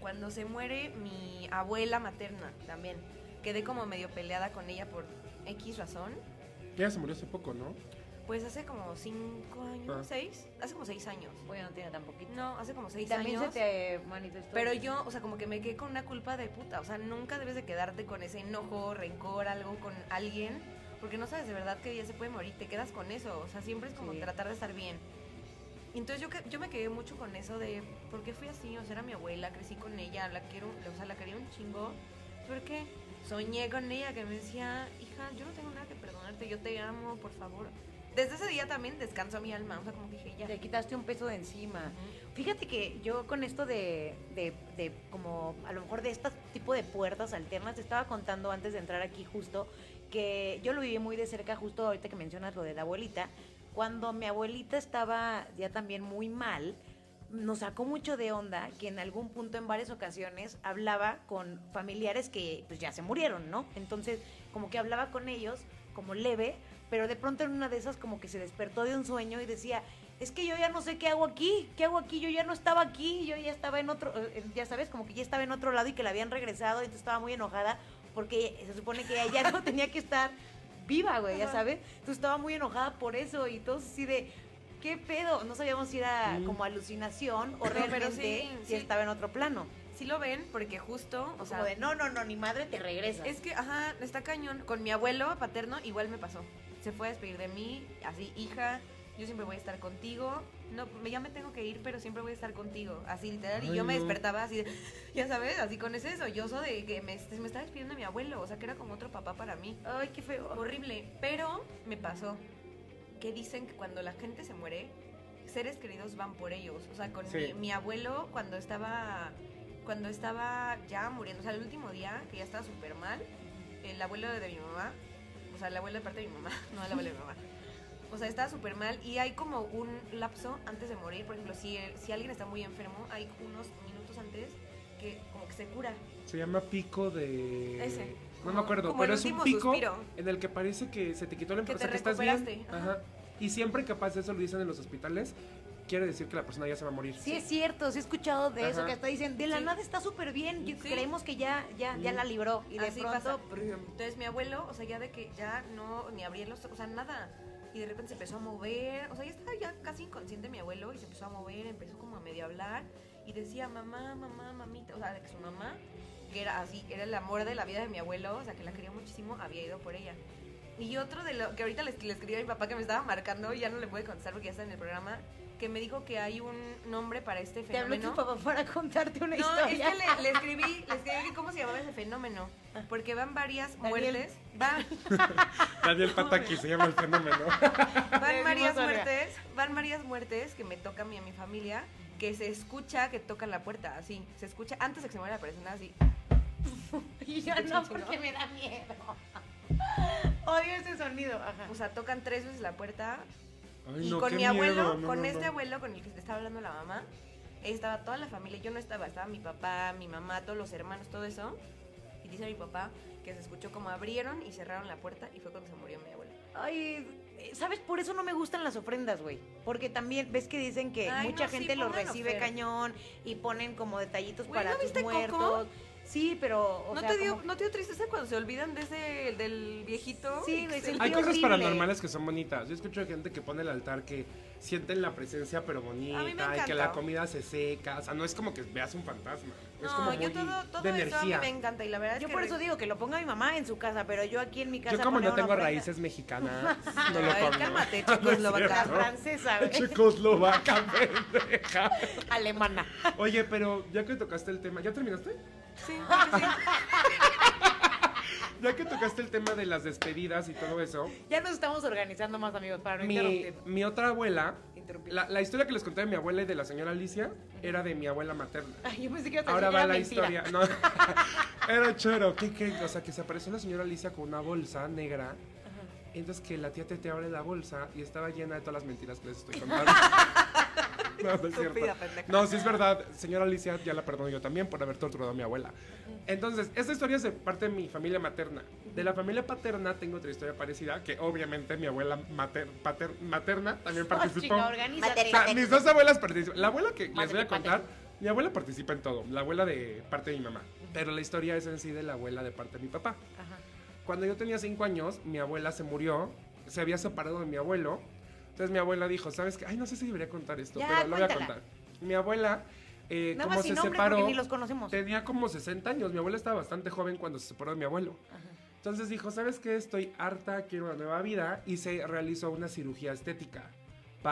Cuando se muere mi abuela materna también, quedé como medio peleada con ella por X razón. Ella se murió hace poco, ¿no? Pues hace como cinco años, Ah. seis, hace como seis años. Bueno, no tiene tan poquito. No, hace como Y seis también años. se te manifestó. Pero yo, o sea, como que me quedé con una culpa de puta. O sea, nunca debes de quedarte con ese enojo, rencor, algo con alguien. Porque no sabes de verdad que ya se puede morir. Te quedas con eso. O sea, siempre es como Sí. tratar de estar bien. Y Entonces yo, que- yo me quedé mucho con eso de por qué fui así. O sea, era mi abuela, crecí con ella, la quiero, o sea, la quería un chingo. Porque soñé con ella que me decía, hija, yo no tengo nada que perdonarte, yo te amo, por favor. Desde ese día también descansó mi alma. O sea, como dije, ya. Te quitaste un peso de encima. Ujú. Fíjate que yo con esto de, de, de como a lo mejor de este tipo de puertas alternas, te estaba contando antes de entrar aquí justo que yo lo viví muy de cerca justo ahorita que mencionas lo de la abuelita. Cuando mi abuelita estaba ya también muy mal, nos sacó mucho de onda que en algún punto en varias ocasiones hablaba con familiares que pues ya se murieron, ¿no? Entonces como que hablaba con ellos como leve, pero de pronto en una de esas como que se despertó de un sueño y decía, es que yo ya no sé qué hago aquí, qué hago aquí, yo ya no estaba aquí, yo ya estaba en otro, eh, ya sabes, como que ya estaba en otro lado y que la habían regresado y entonces estaba muy enojada porque se supone que ella no tenía que estar viva, güey, ya sabes. Entonces estaba muy enojada por eso y todos así de, ¿qué pedo? No sabíamos si era como alucinación o No, pero realmente sí, si estaba en otro plano. Sí lo ven porque justo, o sea, como de, no, no, no, ni madre te regresa. Es que, ajá, está cañón. Con mi abuelo paterno igual me pasó. Se fue a despedir de mí, así, hija, yo siempre voy a estar contigo. No, ya me tengo que ir, pero siempre voy a estar contigo. Así, literal. Y yo me despertaba así, de, ya sabes, así con ese sollozo de que me, me estaba despidiendo de mi abuelo. O sea, que era como otro papá para mí. Ay, qué feo. Horrible. Pero me pasó que dicen que cuando la gente se muere, seres queridos van por ellos. O sea, con Sí. mi, mi abuelo cuando estaba cuando estaba ya muriendo, o sea, el último día que ya estaba súper mal, el abuelo de mi mamá, o sea, el abuelo de parte de mi mamá, no el abuelo de mi mamá. O sea, estaba súper mal y hay como un lapso antes de morir. Por ejemplo, si, si alguien está muy enfermo, hay unos minutos antes que como que se cura. Se llama pico de... Ese. No me acuerdo, pero es un pico suspiro. en el que parece que se te quitó la Que enfermedad, te que estás bien. Ajá. ajá. Y siempre que pasa eso lo dicen en los hospitales, quiere decir que la persona ya se va a morir. Sí, es cierto, sí he escuchado de eso, Ajá. que hasta dicen, de la Sí. nada está súper bien, Sí. creemos que ya, ya, ya la libró, y de Así pronto, pasa. Entonces mi abuelo, o sea, ya de que ya no, ni abría los ojos, o sea, nada. Y de repente se empezó a mover, o sea, ya estaba ya casi inconsciente mi abuelo y se empezó a mover, empezó como a medio hablar y decía mamá, mamá, mamita, o sea, de que su mamá, que era así, era el amor de la vida de mi abuelo, o sea, que la quería muchísimo, había ido por ella. Y otro de lo que ahorita le, le escribí a mi papá que me estaba marcando y ya no le puede contestar porque ya está en el programa, que me dijo que hay un nombre para este te habló fenómeno. tu papá para contarte una No, es historia. que le, le escribí, le escribí que cómo se llamaba ese fenómeno. Porque van varias Daniel. muertes. Van, Daniel Pataki se llama el fenómeno. van varias muertes. Van varias muertes que me toca a mí y a mi familia. Que se escucha que tocan la puerta, así. Se escucha antes de que se muera la persona, así. y yo no, porque me da miedo. Odio ese sonido, ajá. O sea, tocan tres veces la puerta. Ay, y no, con qué mi abuelo, miedo, no, con no, este abuelo con el que te estaba hablando la mamá, estaba toda la familia. Yo no estaba, estaba mi papá, mi mamá, todos los hermanos, todo eso. Y dice mi papá que se escuchó como abrieron y cerraron la puerta y fue cuando se murió mi abuelo. Ay, eh, ¿Sabes? Por eso no me gustan las ofrendas, güey. Porque también ves que dicen que Ay, mucha no, sí, gente los pongan recibe cañón y ponen como detallitos Güey, para ¿no tus viste Coco? Sí, pero. o ¿No, sea, te dio, como- ¿No te dio tristeza cuando se olvidan de ese, del viejito? Sí, güey. Hay cosas horrible. paranormales que son bonitas. Yo escucho de gente que pone el altar que sienten la presencia pero bonita y que la comida se seca. O sea, no es como que veas un fantasma. es como No, muy yo todo, todo de eso a mí energía. me encanta y la verdad es Yo que por eso digo que lo ponga mi mamá en su casa, pero yo aquí en mi casa. Yo como no tengo ofrenda- raíces mexicanas, no lo Ay, pongo. cálmate, No es checoslovaca. Francesa, güey. Checoslovaca, pendeja. Alemana. Oye, pero ya que tocaste el tema, ¿ya terminaste? Sí, sí. Ya que tocaste el tema de las despedidas y todo eso, Ya nos estamos organizando más, amigos, para no mi, interrumpir. mi otra abuela, la, la historia que les conté de mi abuela y de la señora Alicia era de mi abuela materna. Ay, yo pensé que Ahora va la mentira. historia. No, era choro. ¿Qué, qué? O sea, que se apareció la señora Alicia con una bolsa negra. Entonces que la tía Tete abre la bolsa y estaba llena de todas las mentiras que les estoy contando. no, no es cierto. No, sí es verdad. Señora Alicia, ya la perdono yo también por haber torturado a mi abuela. Entonces, esta historia es de parte de mi familia materna. De la familia paterna tengo otra historia parecida, que obviamente mi abuela mater- pater- materna también Oh, participó. chica, organízate. O sea, mis dos abuelas participan. La abuela que les voy a contar, mi abuela participa en todo. La abuela de parte de mi mamá. Pero la historia es en sí de la abuela de parte de mi papá. Ajá. Cuando yo tenía cinco años, mi abuela se murió. Se había separado de mi abuelo. Entonces mi abuela dijo, ¿sabes qué? Ay, no sé si debería contar esto, Ya, pero lo voy a contar. Mi abuela, eh, Nada como más se separó, ni los conocemos. tenía como 60 años. Mi abuela estaba bastante joven cuando se separó de mi abuelo. Entonces dijo, ¿sabes qué? Estoy harta, quiero una nueva vida. Y se realizó una cirugía estética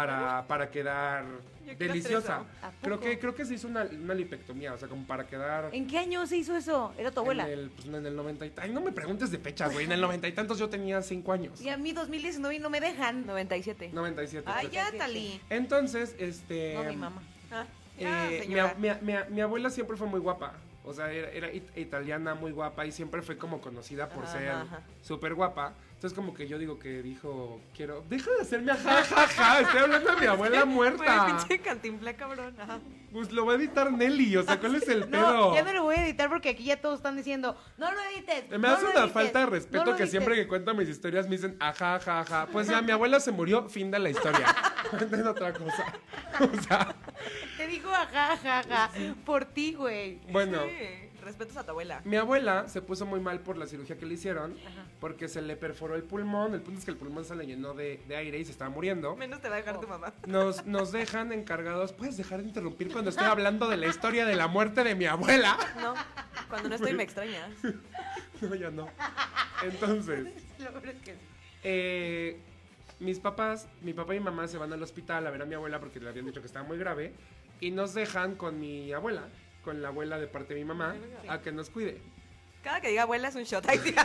para, para quedar deliciosa. eso. ¿A Creo que, creo que se hizo una, una lipectomía, o sea, como para quedar... ¿En qué año se hizo eso? Era tu abuela. En el, pues, en el 90 y... Ay, no me preguntes de fechas, güey. En el 90 y tantos yo tenía 5 años. Y a mí 2019 y no me dejan. 97. 97. Ay, ya, Tali. Entonces, este... No, mi mamá. Ah, ya, eh, mi, mi mi abuela siempre fue muy guapa. O sea, era, era it- italiana, muy guapa y siempre fue como conocida por Ajá, ser súper guapa. Entonces, como que yo digo que dijo, quiero, deja de hacerme ajá, ja, ja, estoy hablando de mi abuela muerta. pinche cantimplé, cabrón. Ajá. Pues lo va a editar Nelly, o sea, ¿cuál es el No, pedo? ya no lo voy a editar porque aquí ya todos están diciendo, no lo edites. Me no hace una edites, falta de no respeto que edites". siempre que cuento mis historias me dicen ajá, ajá, ajá. Pues ya, mi abuela se murió, fin de la historia. Cuenten otra cosa. O sea, Te digo ajá, ajá, ajá, por ti, güey. bueno. Sí, respetos a tu abuela. Mi abuela se puso muy mal por la cirugía que le hicieron porque se le perforó el pulmón. El punto es que el pulmón se le llenó de, de aire y se estaba muriendo. Menos te va a dejar tu mamá. Nos, nos dejan encargados. ¿Puedes dejar de interrumpir cuando estoy hablando de la historia de la muerte de mi abuela? No, cuando no estoy me extrañas. No, ya no. Entonces, Lo es que sí. eh, mis papás, mi papá y mi mamá se van al hospital a ver a mi abuela porque le habían dicho que estaba muy grave. Y nos dejan con mi abuela, con la abuela de parte de mi mamá, a que nos cuide. Cada que diga abuela es un shot. Ay, tía.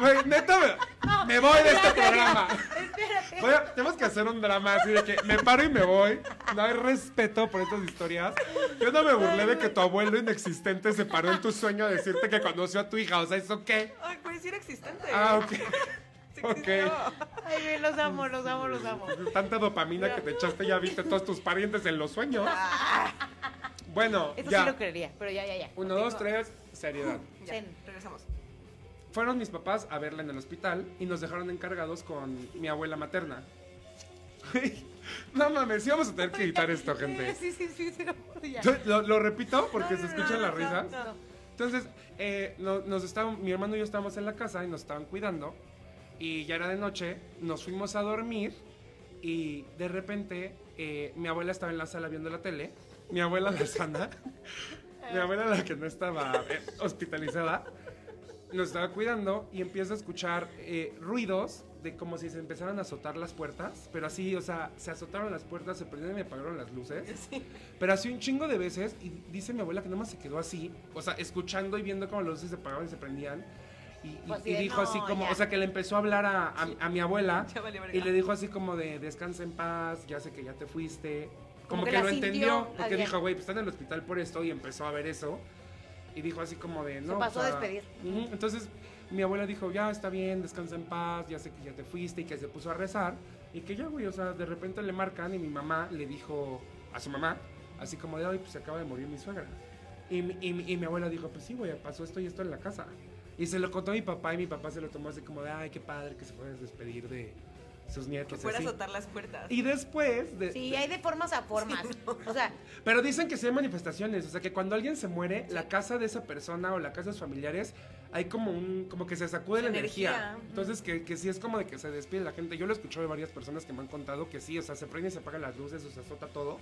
Güey, neta, me, me voy de este programa. Espérate. Voy a- tenemos que hacer un drama así de que me paro y me voy. No hay respeto por estas historias. Yo no me burlé de que tu abuelo inexistente se paró en tu sueño a decirte que conoció a tu hija. O sea, ¿eso qué? Ay, puede ser existente. Ah, ok. Sí ok. Ay, güey, los amo, los amo, los amo. Tanta dopamina que te echaste, ya viste todos tus parientes en los sueños. Bueno, Esto ya. sí lo creería, pero ya, ya, ya. Uno, dos, tres, seriedad. Ya, Zen. regresamos. Fueron mis papás a verla en el hospital y nos dejaron encargados con mi abuela materna. No mames, sí vamos a tener que editar esto, gente. Sí, sí, sí, sí, sí, ya. Lo, lo repito porque No, se no, escuchan no, las no, risas. no, no. Entonces, eh, no- nos estaban, mi hermano y yo estábamos en la casa y nos estaban cuidando. Y ya era de noche, nos fuimos a dormir. Y de repente, eh, mi abuela estaba en la sala viendo la tele. Mi abuela la sana. mi abuela la que no estaba eh, hospitalizada. Nos estaba cuidando y empieza a escuchar eh, ruidos de como si se empezaran a azotar las puertas. Pero así, o sea, se azotaron las puertas, se prendieron y apagaron las luces. Pero así un chingo de veces, y dice mi abuela que nomás se quedó así, o sea, escuchando y viendo cómo las luces se apagaban y se prendían. Y, Pues y dijo "No, así como, ya". o sea, que le empezó a hablar a, a- a mi abuela y le dijo así como de, descansa en paz, ya sé que ya te fuiste. Como, Como que que, lo entendió, porque dijo, güey, pues están en el hospital por esto y empezó a ver eso. Y dijo así como de, no. pasó o a sea, despedir. ujú, Entonces mi abuela dijo, ya está bien, descansa en paz, ya sé que ya te fuiste y que se puso a rezar. Y que ya, güey, o sea, de repente le marcan y mi mamá le dijo a su mamá, así como de, hoy pues se acaba de morir mi suegra. Y, mi- y, y mi abuela dijo, pues sí, güey, pasó esto y esto en la casa. Y se lo contó a mi papá y mi papá se lo tomó así como de, ay, qué padre que se pueden despedir de, sus Que nietos. y fuera a así. azotar las puertas. Y después de, Sí, hay de formas a formas. O sea, Pero dicen que sí hay manifestaciones, o sea que cuando alguien se muere, la casa de esa persona o la casa de sus familiares, hay como un, como que se sacude la energía. Energía, ujú. Entonces que, que sí es como de que se despide la gente. Yo lo he escuchado de varias personas que me han contado que sí, o sea, se prende y se apagan las luces, o se azota todo.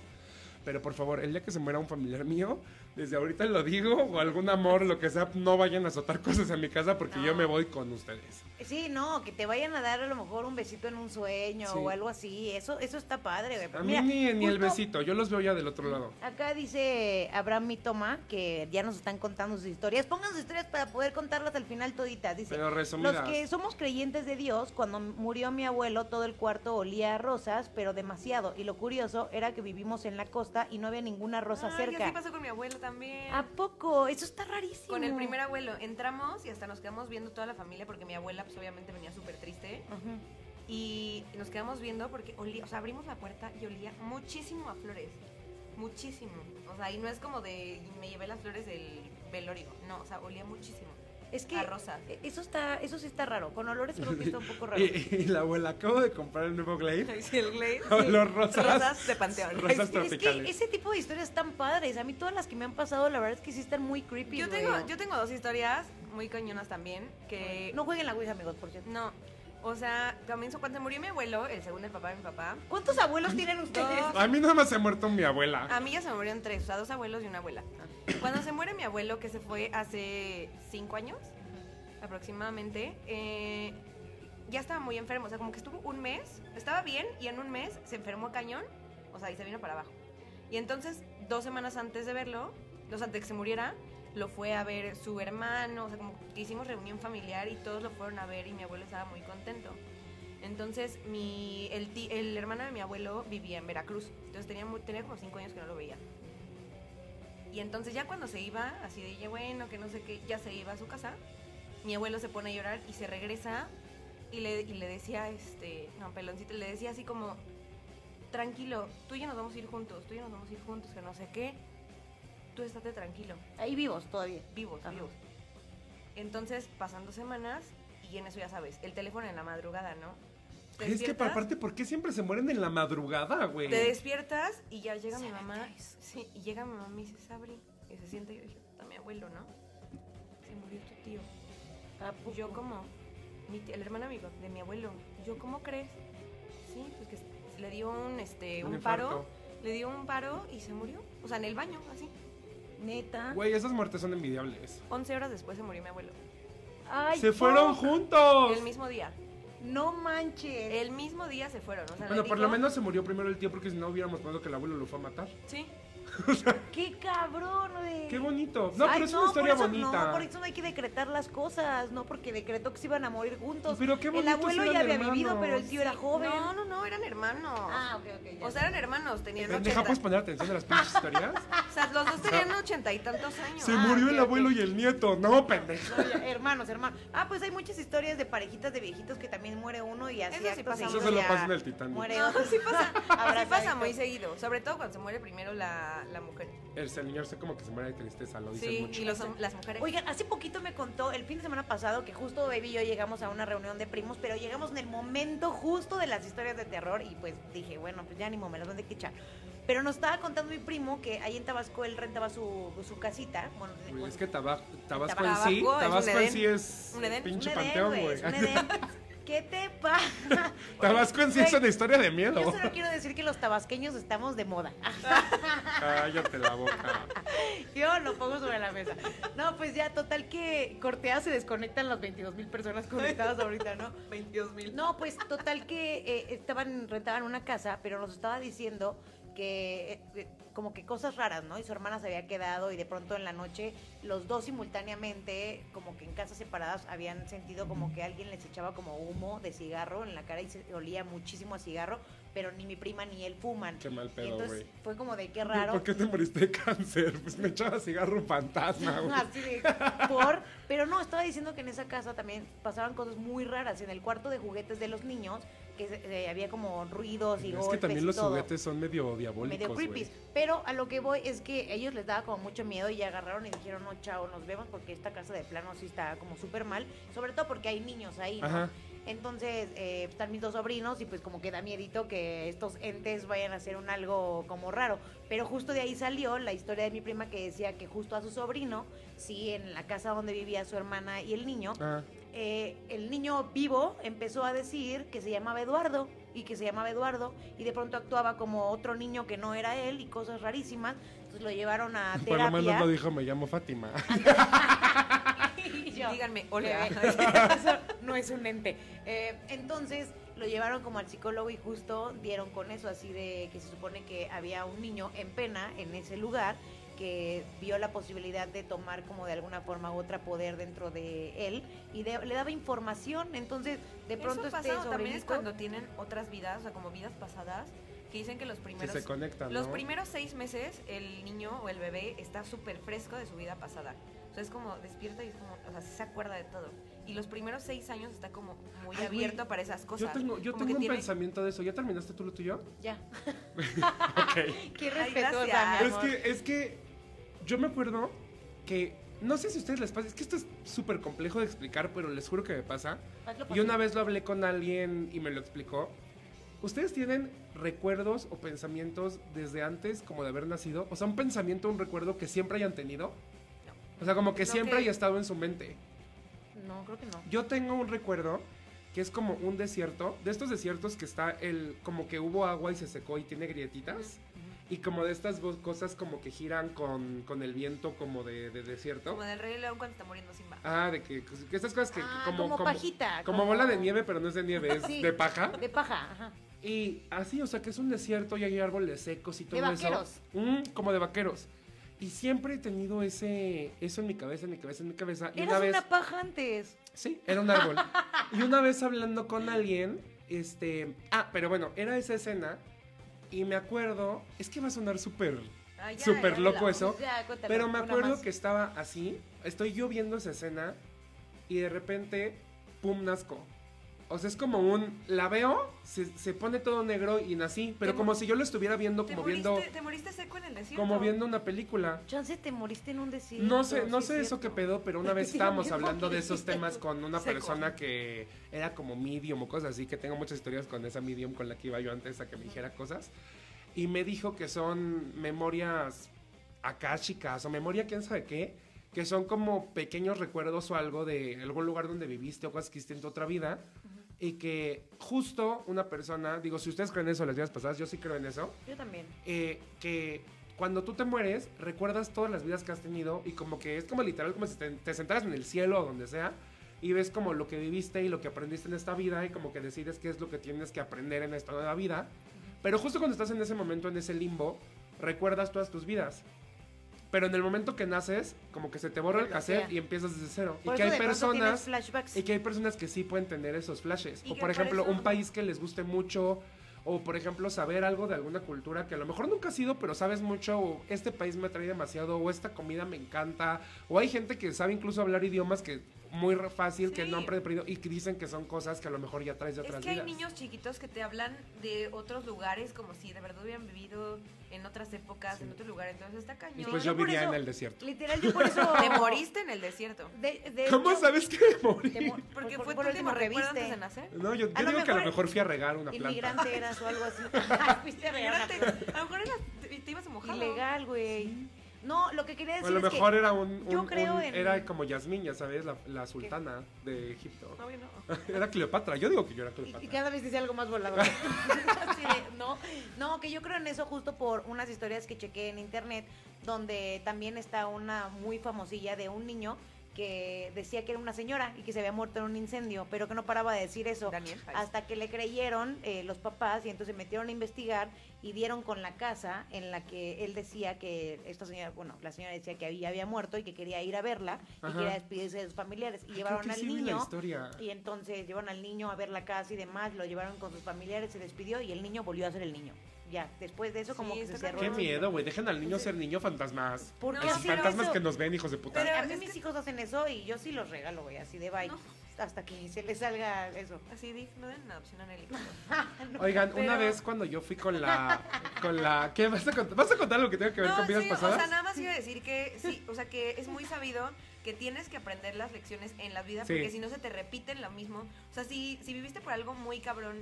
Pero por favor, el día que se muera un familiar mío, desde ahorita lo digo, o algún amor, lo que sea, no vayan a azotar cosas en mi casa porque yo me voy con ustedes. sí, no, que te vayan a dar a lo mejor un besito en un sueño Sí. o algo así. Eso eso está padre, güey. A mí Mira, ni, ni el besito, yo los veo ya del otro lado. Acá dice Abraham Mitoma que ya nos están contando sus historias. Pongan sus historias para poder contarlas al final toditas. Dice, Pero resumidas. los que somos creyentes de Dios, cuando murió mi abuelo, todo el cuarto olía a rosas, pero demasiado. Y lo curioso era que vivimos en la costa y no había ninguna rosa Ay, cerca. así pasó con mi abuelo también. ¿A poco? Eso está rarísimo. Con el primer abuelo entramos y hasta nos quedamos viendo toda la familia porque mi abuela pues obviamente venía súper triste y nos quedamos viendo porque olía, o sea, abrimos la puerta y olía muchísimo a flores, muchísimo. O sea, y no es como de me llevé las flores del velorio, no, o sea, olía muchísimo. Es que A rosas. eh, eso está, eso sí está raro. Con olores creo que está un poco raro. Y, y la abuela, acabo de comprar el nuevo Glade. Sí, el Glade. Olor rosas. Rosas de panteón. Rosas Es que tropicales. ese tipo de historias están padres. A mí todas las que me han pasado, la verdad es que sí están muy creepy. Yo güey. tengo, yo tengo dos historias muy cañonas también que No jueguen la Ouija, amigos, por cierto. no, o sea, comienzo cuando se murió mi abuelo, el segundo el papá de mi papá. ¿Cuántos abuelos tienen ustedes? A mí nada más se ha muerto mi abuela. A mí ya se me murieron tres, o sea, dos abuelos y una abuela. Cuando se muere mi abuelo, que se fue hace cinco años aproximadamente, eh, ya estaba muy enfermo. O sea, como que estuvo un mes, estaba bien y en un mes se enfermó cañón, o sea, y se vino para abajo. Y entonces, dos semanas antes de verlo, dos antes de que se muriera, lo fue a ver su hermano, o sea, como que hicimos reunión familiar y todos lo fueron a ver y mi abuelo estaba muy contento. Entonces, mi, el, ti- el hermano de mi abuelo vivía en Veracruz. Entonces, tenía, tenía como cinco años que no lo veía. Y entonces, ya cuando se iba, así de, "Ya bueno, que no sé qué, ya se iba a su casa, mi abuelo se pone a llorar y se regresa y le, y le decía, este, no, peloncito, le decía así como, tranquilo, tú y yo nos vamos a ir juntos, tú y yo nos vamos a ir juntos, que no sé qué, tú estate tranquilo Ahí vivos todavía. vivos, Ajá. vivos. Entonces, pasando semanas, y en eso ya sabes, el teléfono en la madrugada, ¿no? Te Es que aparte, ¿por qué siempre se mueren en la madrugada, güey? Te despiertas y ya llega mi mamá. Sí, y llega mi mamá y me dice, Sabri, y se siente y yo dije, está mi abuelo, ¿no? Se murió tu tío. ¿A Y poco? yo como, mi tía- el hermano amigo de mi abuelo, yo, ¿cómo crees? Sí, pues que le dio un, este, Un un, paro, le dio un paro y se murió. O sea, en el baño, así. Neta. Güey, esas muertes son envidiables. 11 horas después se murió mi abuelo. Ay, ¡Se fueron juntos! El mismo día. No manches. El mismo día se fueron. O sea, Bueno, por lo menos se murió primero el tío porque si no hubiéramos pensado que el abuelo lo fue a matar. Sí. ¡Qué cabrón, güey! ¡Qué bonito! No, Ay, pero es no, una historia por eso, bonita. No, por eso no hay que decretar las cosas, no porque decretó que se iban a morir juntos. Pero qué El bonitos abuelo ya había hermanos. vivido, pero el tío era joven. No, no, no, eran hermanos. Ah, ok, ok. ya. O sea, eran hermanos, tenían 80. ¿puedes poner atención a las pinches historias? O sea, los dos tenían ochenta y tantos años. Se Ah, murió el abuelo y el nieto. No, ya, hermanos, hermanos. Ah, pues hay muchas historias de parejitas de viejitos que también muere uno y así Eso sí acto pasa Eso se lo pasa en el Titanic. Muere No, otro. sí pasa, sí pasa muy seguido. Sobre todo cuando se muere primero la, la mujer. El señor se como que se muere de tristeza, lo dicen Sí, mucho. y los, las mujeres. Oigan, hace poquito me contó, el fin de semana pasado, que justo Baby y yo llegamos a una reunión de primos, pero llegamos en el momento justo de las historias de terror y pues dije, bueno, pues ya ni me las van a echar. Pero nos estaba contando mi primo que ahí en Tabasco él rentaba su, su casita. Bueno, es que Taba- Tabasco, Tabasco en sí, Tabasco en sí es Un Edén. pinche un Edén, panteón, güey, ¿Qué te pasa? Tabasco en sí es una historia de miedo. Yo solo quiero decir que los tabasqueños estamos de moda. Cállate la boca. Yo lo pongo sobre la mesa. No, pues ya, total que Cortea se desconectan las 22 mil personas conectadas ahorita, ¿no? 22 mil. No, pues total que eh, estaban, rentaban una casa, pero nos estaba diciendo que eh, eh, como que cosas raras, ¿no? Y su hermana se había quedado y de pronto en la noche los dos simultáneamente, como que en casas separadas, habían sentido como que alguien les echaba como humo de cigarro en la cara y se olía muchísimo a cigarro, pero ni mi prima ni él fuman. Qué mal pedo, güey. fue como de qué raro. ¿Por qué te moriste de cáncer? Pues me echaba cigarro fantasma, güey. Así de, por, pero no, estaba diciendo que en esa casa también pasaban cosas muy raras. En el cuarto de juguetes de los niños, que eh, había como ruidos y Es golpes que también y los todo. juguetes son medio diabólicos, medio creepy. Pero a lo que voy es que ellos les daba como mucho miedo y agarraron y dijeron, no, chao, nos vemos porque esta casa de plano sí está como súper mal. Sobre todo porque hay niños ahí, ¿no? Ajá. Entonces, eh, están mis dos sobrinos y pues como que da miedito que estos entes vayan a hacer un algo como raro. Pero justo de ahí salió la historia de mi prima que decía que justo a su sobrino, sí, en la casa donde vivía su hermana y el niño, Ah, eh, el niño vivo empezó a decir que se llamaba Eduardo y que se llamaba Eduardo y de pronto actuaba como otro niño que no era él y cosas rarísimas. Entonces lo llevaron a por lo menos terapia. no dijo, me llamo Fátima. Y yo, Díganme, hola. eso no es un ente. Eh, entonces lo llevaron como al psicólogo y justo dieron con eso, así de que se supone que había un niño en pena en ese lugar que vio la posibilidad de tomar como de alguna forma u otra poder dentro de él y de- le daba información. Entonces, de pronto Eso este también es cuando tienen otras vidas, o sea, como vidas pasadas, que dicen que los Que primeros... se conectan, Los ¿no? primeros seis meses, el niño o el bebé está súper fresco de su vida pasada. O sea, es como despierta y es como, o sea, se acuerda de todo. Y los primeros seis años está como muy Ay, güey, abierto para esas cosas. Yo tengo, yo Como tengo un tiene- pensamiento de eso. ¿Ya terminaste tú lo tuyo? Ya. Ok. Qué Ay, respetuosa, gracias. mi Es que, es que yo me acuerdo que, no sé si a ustedes les pasa, es que esto es súper complejo de explicar, pero les juro que me pasa. Y una vez lo hablé con alguien y me lo explicó. ¿Ustedes tienen recuerdos o pensamientos desde antes como de haber nacido? O sea, un pensamiento, un recuerdo que siempre hayan tenido. O sea, como que siempre que- haya estado en su mente. No, creo que no. Yo tengo un recuerdo que es como un desierto, de estos desiertos que está el, como que hubo agua y se secó y tiene grietitas. Y como de estas cosas como que giran con, con el viento como de, de desierto. Como del Rey León cuando está muriendo Simba. Ah, de que, que estas cosas que Ah, como, como pajita, Como, como- bola de nieve, pero no es de nieve, es Sí. de paja. De paja, ajá. Y así, o sea, que es un desierto y hay árboles secos y todo De eso. vaqueros. Mm, como de vaqueros. Y siempre he tenido ese, eso en mi cabeza, en mi cabeza, en mi cabeza. Y Eras una una, vez, paja antes. sí, era un árbol. y una vez hablando con alguien, este, ah, pero bueno, era esa escena y me acuerdo, es que va a sonar súper, ya, súper loco eso. Ya, Pero me acuerdo más. que estaba así, estoy yo viendo esa escena y de repente, pum, nazco. O sea, es como un, la veo, se, se pone todo negro y nací, pero Te como mo- si yo lo estuviera viendo, Te como moriste, viendo, te moriste seco en el desierto. como viendo una película. Chance te moriste en un desierto. No sé, no sí sé es eso qué pedo, pero una vez estábamos hablando de esos temas con una Seco. persona que era como medium o cosas así, que tengo muchas historias con esa medium con la que iba yo antes a que me dijera cosas. Y me dijo que son memorias akáshicas o memoria quién sabe qué, que son como pequeños recuerdos o algo de algún lugar donde viviste o cosas que hiciste en tu otra vida. Y que justo una persona, digo, si ustedes creen eso las vidas pasadas, yo sí creo en eso Yo también. eh, que cuando tú te mueres, recuerdas todas las vidas que has tenido y como que es como literal como si te, te sentaras en el cielo o donde sea y ves como lo que viviste y lo que aprendiste en esta vida y como que decides qué es lo que tienes que aprender en esta nueva vida. Pero justo cuando estás en ese momento, en ese limbo, recuerdas todas tus vidas. Pero en el momento que naces, como que se te borra el cassette y empiezas desde cero. Por y que hay personas y que hay personas que sí pueden tener esos flashes. O por por ejemplo, eso- un país que les guste mucho. O por ejemplo, saber algo de alguna cultura que a lo mejor nunca has sido, pero sabes mucho. O este país me atrae demasiado. O esta comida me encanta. O hay gente que sabe incluso hablar idiomas que muy re- fácil, que no han aprendido y que dicen que son cosas que a lo mejor ya traes de Es otras que hay vidas. niños chiquitos que te hablan de otros lugares como si de verdad hubieran vivido en otras épocas, en otros lugares. Entonces está cañón. Y pues yo yo vivía eso- en el desierto. Literal, yo por eso... Te moriste en el desierto. De, de ¿Cómo sabes que me morí? te mo- Porque por- fue por tu último recuerdo antes de nacer. No, yo, yo A digo que a lo mejor fui a regar una planta. Inmigrante eras o algo así. Fuiste a regar una Inmigrante, planta. a lo mejor eras- te, te ibas a mojar. Ilegal, güey. No, lo que quería decir a lo es que mejor era un, yo creo un- en- era como Yasmín, ya sabes, la, la sultana de Egipto. No, bueno. Era Cleopatra, yo digo que yo era Cleopatra. y cada vez dice algo más volador. Así de, no, no, que yo creo en eso justo por unas historias que chequé en internet, donde también está una muy famosilla de un niño que decía que era una señora y que se había muerto en un incendio, pero que no paraba de decir eso. Daniel. Hasta que le creyeron eh, los papás y entonces se metieron a investigar y dieron con la casa en la que él decía que esta señora, bueno, la señora decía que había, había muerto y que quería ir a verla y Ajá. quería despedirse de sus familiares. Y llevaron al niño y entonces llevaron al niño a ver la casa y demás, lo llevaron con sus familiares, se despidió y el niño volvió a ser el niño. Ya, después de eso como Sí, que se cerró. Qué miedo, güey. Dejen al niño ser niño fantasmas. ¿Por qué No, fantasmas eso? que nos ven, hijos de puta. Pero- A mí es mis que- hijos hacen eso y yo sí los regalo, güey, así de bye. No, hasta que se le salga eso. Así, Dick, no den adopción a Nelly. Oigan, una vez cuando yo fui con la. con la. ¿Qué? ¿Vas a contar, ¿vas a contar algo que tenga que ver No, con vidas sí, pasadas? o sea, nada más iba a decir que sí, o sea, que es muy sabido que tienes que aprender las lecciones en la vida Sí. porque si no se te repiten lo mismo. O sea, si, si viviste por algo muy cabrón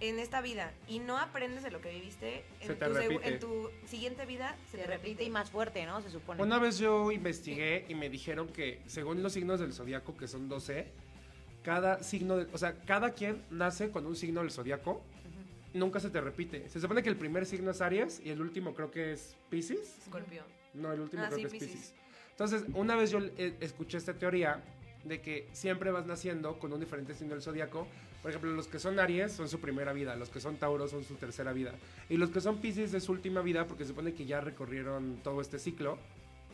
en esta vida y no aprendes de lo que viviste, en, te tu, repite. en tu siguiente vida se, Se repite y más fuerte, ¿no? Se supone. Una vez yo investigué y me dijeron que según los signos del zodiaco, que son 12, cada signo, de- o sea, cada quien nace con un signo del zodiaco, nunca se te repite. Se supone que el primer signo es Aries y el último creo que es Pisces. Escorpio. No, el último Ah, creo sí, que es Piscis. Pisces. Entonces, una vez yo eh, escuché esta teoría de que siempre vas naciendo con un diferente signo del zodiaco. Por ejemplo, los que son Aries son su primera vida, los que son Tauro son su tercera vida. Y los que son Pisces es su última vida porque se supone que ya recorrieron todo este ciclo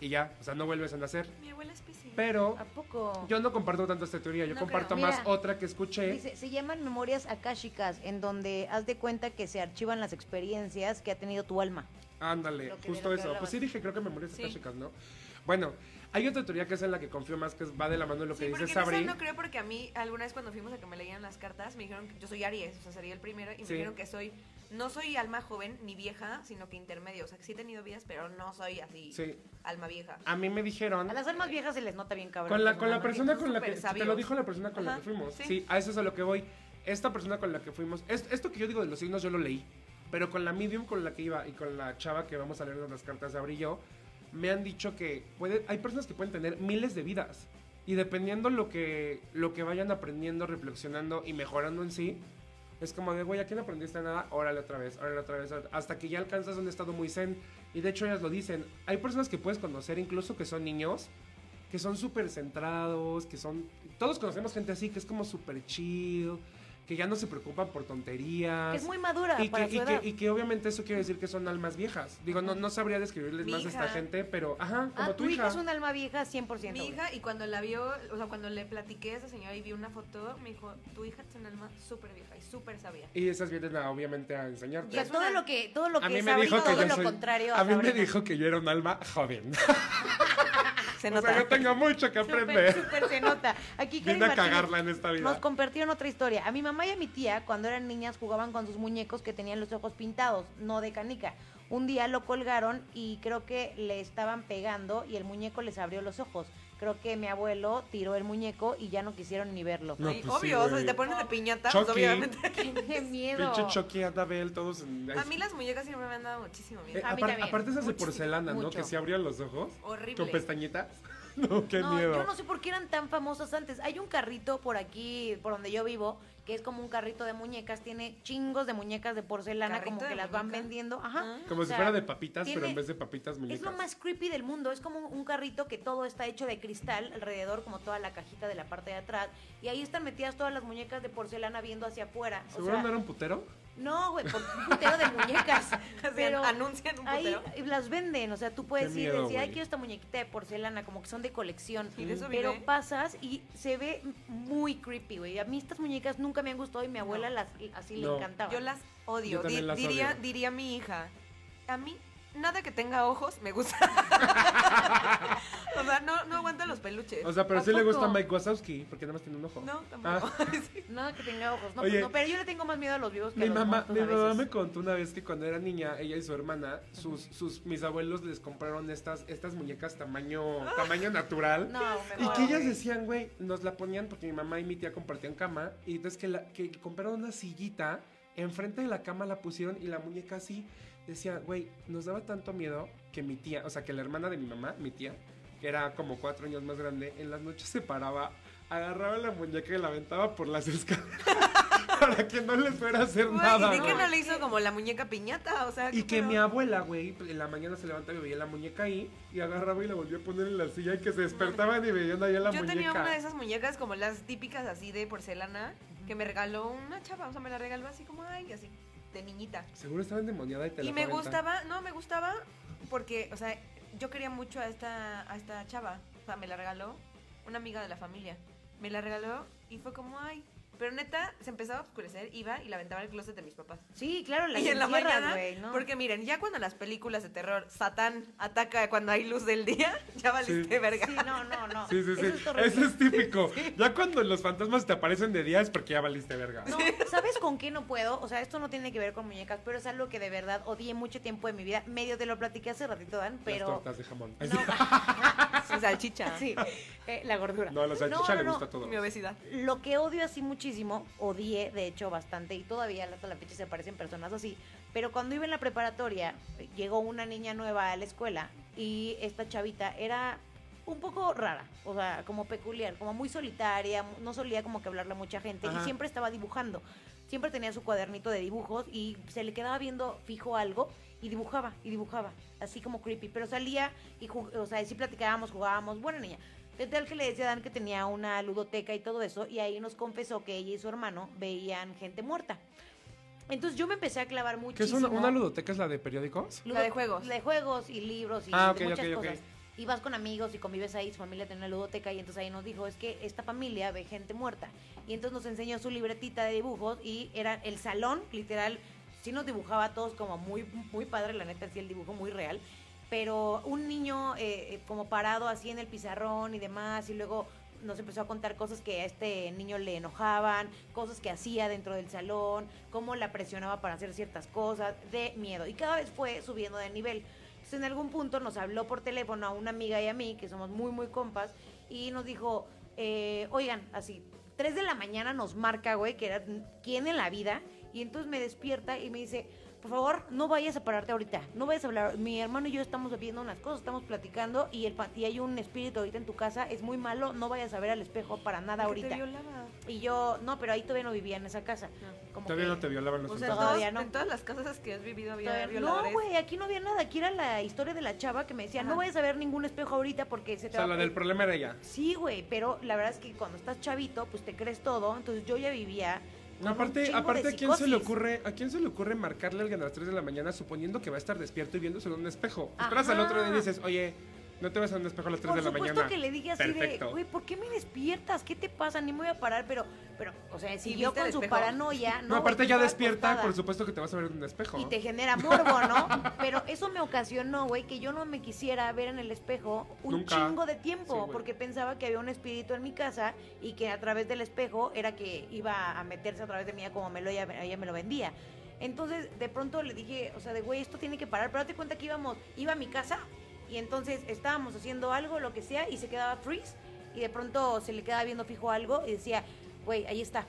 y ya, o sea, no vuelves a nacer. Mi abuela es Piscis. Pero ¿A poco? yo no comparto tanto esta teoría, yo No comparto creo. más Mira, otra que escuché. Dice, se llaman memorias akáshicas, en donde haz de cuenta que se archivan las experiencias que ha tenido tu alma. Ándale, justo eso. hablabas. Pues sí dije, creo que memorias Sí. akashicas, ¿no? Bueno, hay otra teoría que es en la que confío más, que va de la mano de lo Sí, que dice en Sabri. no creo porque a mí alguna vez cuando fuimos a que me leían las cartas me dijeron que yo soy Aries, o sea, sería el primero y me Sí. dijeron que soy no soy alma joven ni vieja, sino que intermedio, o sea, que sí he tenido vidas, pero no soy así Sí. alma vieja. A mí me dijeron A las almas viejas se les nota bien cabrón. con la con la persona son con la que te lo dijo la persona con la que fuimos. Sí. sí. a eso es a lo que voy. Esta persona con la que fuimos, es- esto que yo digo de los signos yo lo leí, pero con la medium con la que iba y con la chava que vamos a leer las cartas de Sabri y yo, me han dicho que hay personas que pueden tener miles de vidas y dependiendo lo que lo que vayan aprendiendo, reflexionando y mejorando en sí, es como de, güey, aquí no aprendiste nada, órale otra vez, órale otra vez, hasta que ya alcanzas un estado muy zen. Y de hecho ellas lo dicen, hay personas que puedes conocer incluso que son niños, que son súper centrados, que son... Todos conocemos gente así, que es como súper chill, que ya no se preocupan por tonterías. Que es muy madura y para que, su y, edad. que, y que obviamente eso quiere decir que son almas viejas. Digo, no, no sabría describirles Mi más a esta gente, pero, ajá, como ah, tu, tu hija hija. es un alma vieja 100%. Mi hija, y cuando la vio, o sea, cuando le platiqué a esa señora y vi una foto, me dijo, tu hija es un alma súper vieja y súper sabia. Y esas vienen a, obviamente a enseñarte. O es todo lo que, todo lo a que mí es me Sabrina, dijo que todo yo lo soy- contrario A mí me dijo que yo era un alma joven. Se o nota. sea, yo tengo mucho que aprender. Súper, se nota. Aquí Vine a cagarla en esta vida. Nos compartieron otra historia. A mi mamá y a mi tía, cuando eran niñas, jugaban con sus muñecos que tenían los ojos pintados, no de canica. Un día lo colgaron y creo que le estaban pegando y el muñeco les abrió los ojos. Creo que mi abuelo tiró el muñeco y ya no quisieron ni verlo. No, Ay, pues sí, obvio, o sea, si te pones de piñata, pues obviamente. ¡Qué miedo! Pinche Chucky, Annabelle, todos en... A mí las muñecas siempre me han dado muchísimo miedo. Eh, A mí apar- también. aparte esas de porcelana, ¿no? mucho. Que se abrían los ojos. Horrible. Con pestañitas. no, qué No, miedo. yo no sé por qué eran tan famosas antes. Hay un carrito por aquí, por donde yo vivo, que es como un carrito de muñecas. Tiene chingos de muñecas de porcelana, ¿Carrito como que las van vendiendo. Ajá. Ah. Como O si fuera de papitas, pero en vez de papitas, muñecas. Es lo más creepy del mundo. Es como un carrito que todo está hecho de cristal alrededor, como toda la cajita de la parte de atrás. Y ahí están metidas todas las muñecas de porcelana viendo hacia afuera. O ¿Seguro sea, no era un putero? No, güey, por un putero de muñecas. pero anuncian un ahí putero. las venden. O sea, tú puedes Qué ir y decir, ay, quiero esta muñequita de porcelana, como que son de colección. Y de eso Pero pasas y se ve muy creepy, güey. A mí estas muñecas nunca me han gustado y mi abuela No. las así No. le encantaba. Yo las odio. Yo también Di- las diría, odio. diría mi hija. A mí, nada que tenga ojos me gusta. o sea, no, no aguanto los peluches. O sea, pero ¿A sí le gusta? Mike Wazowski, porque nada más tiene un ojo. no, tampoco. Sí. Nada que tenga ojos. No, Oye, pues no, pero yo le tengo más miedo a los vivos que Mi a los mamá, muertos mi a mamá me contó una vez que cuando era niña, ella y su hermana, sus, sus, mis abuelos les compraron estas, estas muñecas tamaño, tamaño natural. No, Y que ellas decían, güey, nos la ponían porque mi mamá y mi tía compartían cama. Y entonces que, la, que compraron una sillita, enfrente de la cama la pusieron y la muñeca así. Decía, güey, nos daba tanto miedo que mi tía, o sea, que la hermana de mi mamá, mi tía, que era como cuatro años más grande, en las noches se paraba, agarraba la muñeca y la aventaba por las escaleras para que no les fuera a hacer Güey, nada. ¿Y de qué no le hizo como la muñeca piñata? O sea, Y ¿qué que mi abuela, güey, en la mañana se levantaba y veía la muñeca ahí y agarraba y la volvía a poner en la silla y que se despertaban y veían ahí a la Yo muñeca. tenía una de esas muñecas como las típicas así de porcelana que me regaló una chava. O sea, me la regaló así como, ay, así, de niñita. Seguro estaba endemoniada y te la Y me fue a aventar. gustaba, no, me gustaba porque, o sea, yo quería mucho a esta, a esta chava. O sea, me la regaló una amiga de la familia. Me la regaló y fue como, ay, Pero neta, se empezaba a oscurecer, iba y la aventaba al closet de mis papás. Sí, claro, la y en la mañana, güey, ¿no? porque miren, ya cuando las películas de terror, Satán ataca cuando hay luz del día, ya valiste verga. Sí, no, no, no. Sí, sí, sí. Eso es horrible. Eso es típico. Ya cuando los fantasmas te aparecen de día es porque ya valiste verga. No, ¿sabes con qué no puedo? O sea, esto no tiene que ver con muñecas, pero es algo que de verdad odié mucho tiempo de mi vida. Medio te lo platiqué hace ratito, Dan, Las pero... tortas de jamón. No, Su salchicha. sí, eh, la gordura. No, a la salchicha le no, gusta todo. Mi obesidad. Lo que odio así muchísimo, odié de hecho bastante y todavía hasta la fecha se aparecen personas así, pero cuando iba en la preparatoria llegó una niña nueva a la escuela y esta chavita era un poco rara, o sea, como peculiar, como muy solitaria, no solía como que hablarle a mucha gente Ajá. y siempre estaba dibujando. Siempre tenía su cuadernito de dibujos y se le quedaba viendo fijo algo y dibujaba y dibujaba, así como creepy, pero salía y o sea, sí platicábamos, jugábamos, buena niña. De tal que le decía a Dan que tenía una ludoteca y todo eso, y ahí nos confesó que ella y su hermano veían gente muerta. Entonces yo me empecé a clavar ¿Qué es muchísimo. una, una ludoteca? ¿Es la de periódicos? Ludo- La de juegos. De juegos y libros y Ah, de ok, muchas cosas. Y vas con amigos y convives ahí, su familia tiene una ludoteca y entonces ahí nos dijo, es que esta familia ve gente muerta. Y entonces nos enseñó su libretita de dibujos y era el salón, literal, sí nos dibujaba a todos como muy, muy padre, la neta, sí el dibujo muy real. Pero un niño eh, eh, como parado así en el pizarrón y demás y luego nos empezó a contar cosas que a este niño le enojaban, cosas que hacía dentro del salón, cómo la presionaba para hacer ciertas cosas, de miedo. Y cada vez fue subiendo de nivel. Entonces en algún punto nos habló por teléfono a una amiga y a mí, que somos muy, muy compas, y nos dijo, eh, oigan, así, 3 de la mañana nos marca, güey, que era quién en la vida, y entonces me despierta y me dice, por favor, no vayas a pararte ahorita, no vayas a hablar. Mi hermano y yo estamos viendo unas cosas, estamos platicando y, el, y hay un espíritu ahorita en tu casa, es muy malo, no vayas a ver al espejo para nada te ahorita. violaba. Y yo, no, pero ahí todavía no vivía en esa casa. Como Todavía que- no te violaban los O sea. Todavía no. en todas las casas que has vivido había Todavía- violadores. No, güey, aquí no había nada. Aquí era la historia de la chava que me decía, no vayas a ver ningún espejo ahorita porque se O te sea, va la a... del problema era ella. Sí, güey, pero la verdad es que cuando estás chavito, pues te crees todo. Entonces yo ya vivía... Aparte, aparte ¿a quién se le ocurre, a quién se le ocurre marcarle a alguien a las 3 de la mañana suponiendo que va a estar despierto y viéndose en un espejo? Esperas al otro día y dices, "Oye, no te vas a un espejo a las 3 Por de la supuesto mañana." que le dije así Perfecto. de, güey, ¿por qué me despiertas? ¿Qué te pasa? Ni me voy a parar, pero, pero, o sea, siguió viste con su espejo? paranoia. No, No, aparte ya despierta, acostada. por supuesto que te vas a ver en un espejo. Y te genera morbo, ¿no? Pero eso me ocasionó, güey, que yo no me quisiera ver en el espejo un Nunca. chingo de tiempo, Sí, porque pensaba que había un espíritu en mi casa y que a través del espejo era que iba a meterse a través de mí como me lo, ella, ella me lo vendía. Entonces, de pronto le dije, o sea, de güey, esto tiene que parar, pero date cuenta que íbamos, iba a mi casa y entonces estábamos haciendo algo, lo que sea, y se quedaba freeze y de pronto se le quedaba viendo fijo algo y decía, güey, ahí está,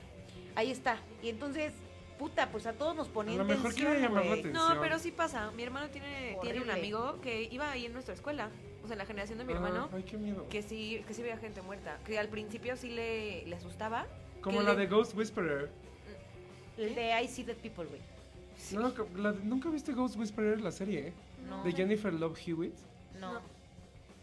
ahí está. Y entonces, puta, pues a todos nos ponía A lo mejor tensión, quiere llamar la atención. No, pero sí pasa. Mi hermano tiene, tiene un amigo que iba ahí en nuestra escuela. O sea, en la generación de mi Ah, hermano. Ay, qué miedo. Que sí, que sí veía gente muerta. Que al principio sí le, le asustaba. Como la le- de Ghost Whisperer. El de I See Dead People, güey. No, que- la de- ¿Nunca viste Ghost Whisperer, la serie? eh? No. De Jennifer Love Hewitt. No.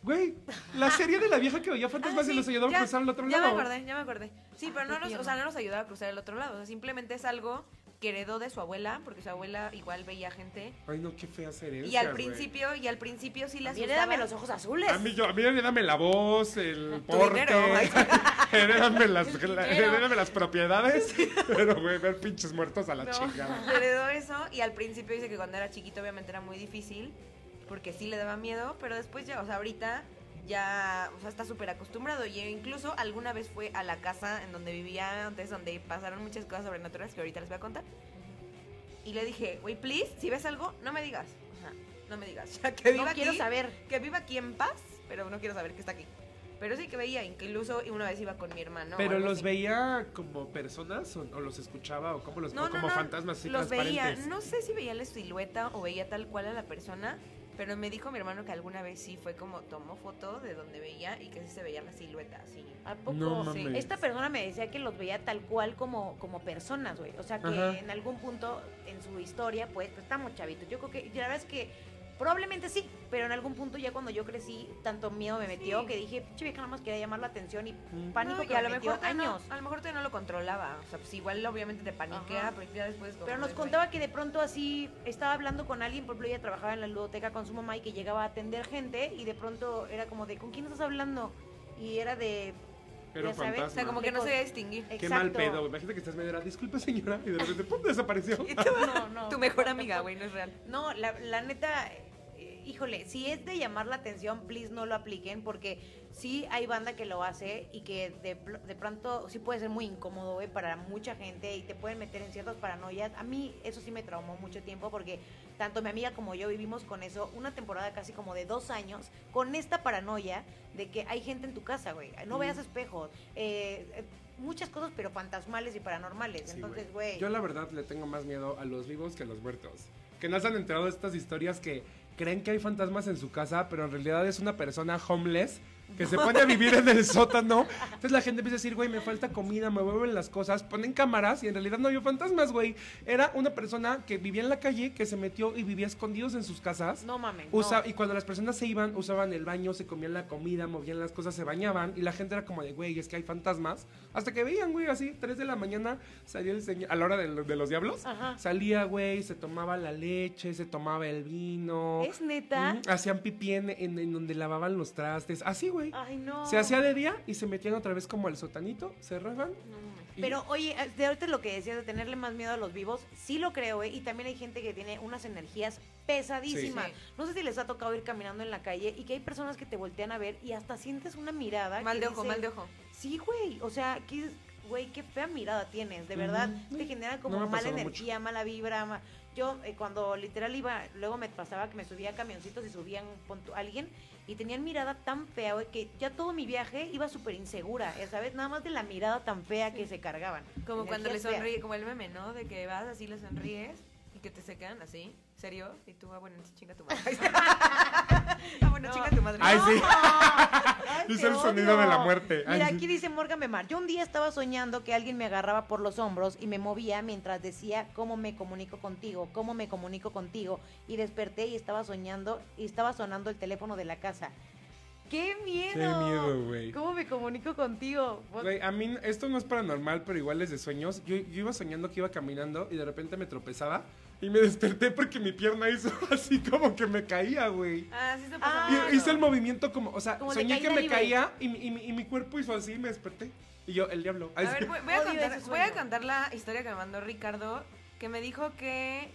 Güey, la serie de la vieja que veía fantasmas Ah, y sí, los ayudaba ya- a cruzar al otro Ya lado. me acordé, ya me acordé. Sí, pero Ay, no nos, o sea, no nos ayudaba a cruzar al otro lado. O sea, simplemente es algo que heredó de su abuela, porque su abuela igual veía gente. Ay, no, qué fea serie. Y al principio, y al principio sí la También asustaba. dame los ojos azules. A mí, yo, a mí heredame la voz, el porte, heredame, las, El heredame las propiedades, pero güey, ver pinches muertos a la No, chingada. heredó eso y al principio dice que cuando era chiquito obviamente era muy difícil porque sí le daba miedo, pero después ya, o sea, ahorita ya, o sea, está súper acostumbrado y incluso alguna vez fue a la casa en donde vivía antes, donde pasaron muchas cosas sobrenaturales que ahorita les voy a contar. Y le dije, güey, please, si ves algo, no me digas. O sea, no me digas. Ya que no viva quiero aquí, saber. que viva aquí en paz, pero no quiero saber que está aquí. Pero sí que veía, incluso una vez iba con mi hermano. ¿Pero los así. veía como personas o, o los escuchaba o cómo los No, o no, como no, fantasmas así los veía, no sé si veía la silueta o veía tal cual a la persona, pero me dijo mi hermano que alguna vez sí fue como tomó foto de donde veía y que sí se veía la silueta, así. ¿A poco? No Sí. Esta persona me decía que los veía tal cual como, como personas, güey. O sea, que Ajá. en algún punto en su historia, pues, pues estamos chavitos. Yo creo que, la verdad es que probablemente sí, pero en algún punto ya cuando yo crecí, tanto miedo me metió Sí. que dije, pinche vieja nada más quería llamar la atención y pánico No, y que a me lo metió mejor todavía no- años. a lo mejor todavía no lo controlaba, o sea, pues igual obviamente te paniquea, Ajá. pero ya después Pero nos contaba que de pronto así estaba hablando con alguien, por ejemplo, ella trabajaba en la ludoteca con su mamá y que llegaba a atender gente y de pronto era como de, ¿con quién estás hablando? Y era de, Pero ya sabes. fantasma. O sea, como que no se distinguir. Qué mal pedo. Imagínate que estás medio era, disculpe señora, y de repente ¡pum! desapareció. No, no. tu mejor amiga, güey, no es real. No, la, la neta, híjole, si es de llamar la atención, please no lo apliquen porque sí hay banda que lo hace y que de, pronto sí puede ser muy incómodo, güey, para mucha gente y te pueden meter en ciertas paranoias. A mí eso sí me traumó mucho tiempo porque tanto mi amiga como yo vivimos con eso una temporada casi como de dos años con esta paranoia de que hay gente en tu casa, güey. No veas espejos. eh, eh, muchas cosas, pero fantasmales y paranormales. Sí, Entonces, güey. Yo la verdad le tengo más miedo a los vivos que a los muertos. Que no se han enterado de estas historias que creen que hay fantasmas en su casa, pero en realidad es una persona homeless que se pone a vivir en el sótano. Entonces la gente empieza a decir, güey, me falta comida, me vuelven las cosas. Ponen cámaras y en realidad no había fantasmas, güey. Era una persona que vivía en la calle, que se metió y vivía escondidos en sus casas. No mames. Usa- no. Y cuando las personas se iban, usaban el baño, se comían la comida, movían las cosas, se bañaban. Y la gente era como de, güey, es que hay fantasmas. Hasta que veían, güey, así, 3 de la mañana, salía el señor, a la hora de, lo- de los diablos. Ajá. Salía, güey, se tomaba la leche, se tomaba el vino. ¿Es neta? Hacían pipí en, en- en donde lavaban los trastes. Así, güey. Ay, no. Se hacía de día y se metían otra vez como al sotanito, cerraban. y- Pero oye, de ahorita lo que decías de tenerle más miedo a los vivos, sí lo creo, ¿eh? Y también hay gente que tiene unas energías pesadísimas. Sí. No sé si les ha tocado ir caminando en la calle y que hay personas que te voltean a ver y hasta sientes una mirada. Mal de ojo, dice, mal de ojo. Sí, güey. O sea, que, güey, qué fea mirada tienes. De verdad, te genera No como mala energía, mala vibra. ma- Yo, eh, cuando literal iba, luego me pasaba que me subía a camioncitos y subían alguien y tenían mirada tan fea, güey, que ya todo mi viaje iba súper insegura, ya ¿sabes? Nada más de la mirada tan fea que se cargaban. Como cuando le feas. sonríe, como el meme, ¿no? De que vas así, le sonríes y que te se quedan así. ¿Serio? Y tú, ah, bueno, chinga tu madre. ah, bueno, No. chinga tu madre. Ay, sí. Ay, te el sonido odio. de la muerte. Ay, Mira, sí. aquí dice Morgan Memar. Yo un día estaba soñando que alguien me agarraba por los hombros y me movía mientras decía cómo me comunico contigo, cómo me comunico contigo. Y desperté y estaba soñando y estaba sonando el teléfono de la casa. ¡Qué miedo! Qué miedo, güey. ¿Cómo me comunico contigo? Güey, a mí esto no es paranormal, pero igual es de sueños. Yo, yo iba soñando que iba caminando y de repente me tropezaba y me desperté porque mi pierna hizo así como que me caía, güey. Ah, sí se Ah. Y mucho. hice el movimiento como, o sea, Como soñé que me caía y, mi- y mi- y mi cuerpo hizo así y me desperté. Y yo, el diablo. A ver, voy, voy a contar, voy a contar la historia que me mandó Ricardo, que me dijo que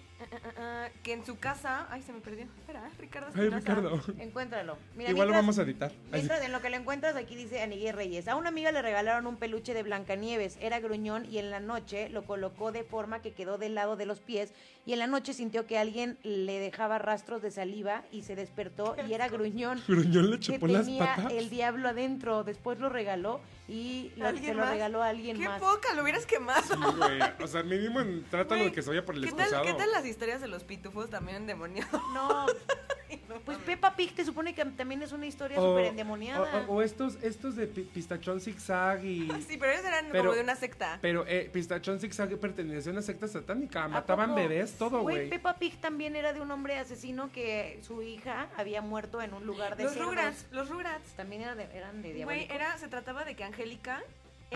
que en su casa, ay, se me perdió. Espera, Ricardo. Ay. Ricardo. Encuéntralo. Mira, Igual lo vamos a editar. Mientras en lo que lo encuentras, aquí dice Anigué Reyes. A una amiga le regalaron un peluche de Blancanieves. Era gruñón y en la noche lo colocó de forma que quedó del lado de los pies. Y en la noche sintió que alguien le dejaba rastros de saliva y se despertó y era gruñón. Gruñón le Que chupó las tenía patas. el diablo adentro. Después lo regaló y lo, ¿Alguien se lo más? regaló a alguien Qué más. poca, lo hubieras quemado. Sí, güey. O sea, mínimo en- trátalo Güey, de que se vaya por el ¿Qué tal, excusado. ¿Qué tal las historias de los pitufos también endemoniados? No, pues Peppa Pig te supone que también es una historia súper endemoniada. O, o estos, estos de pi- pistachón zigzag y... Sí, pero ellos eran Pero- como de una secta. Pero eh, Pistachón Zigzag pertenecía a una secta satánica. Mataban poco? bebés, todo, güey. Peppa Pig también era de un hombre asesino que su hija había muerto en un lugar de Los cerdos. Rugrats, los Rugrats. También era de- eran de Güey, diabólico. era, se trataba de que Angélica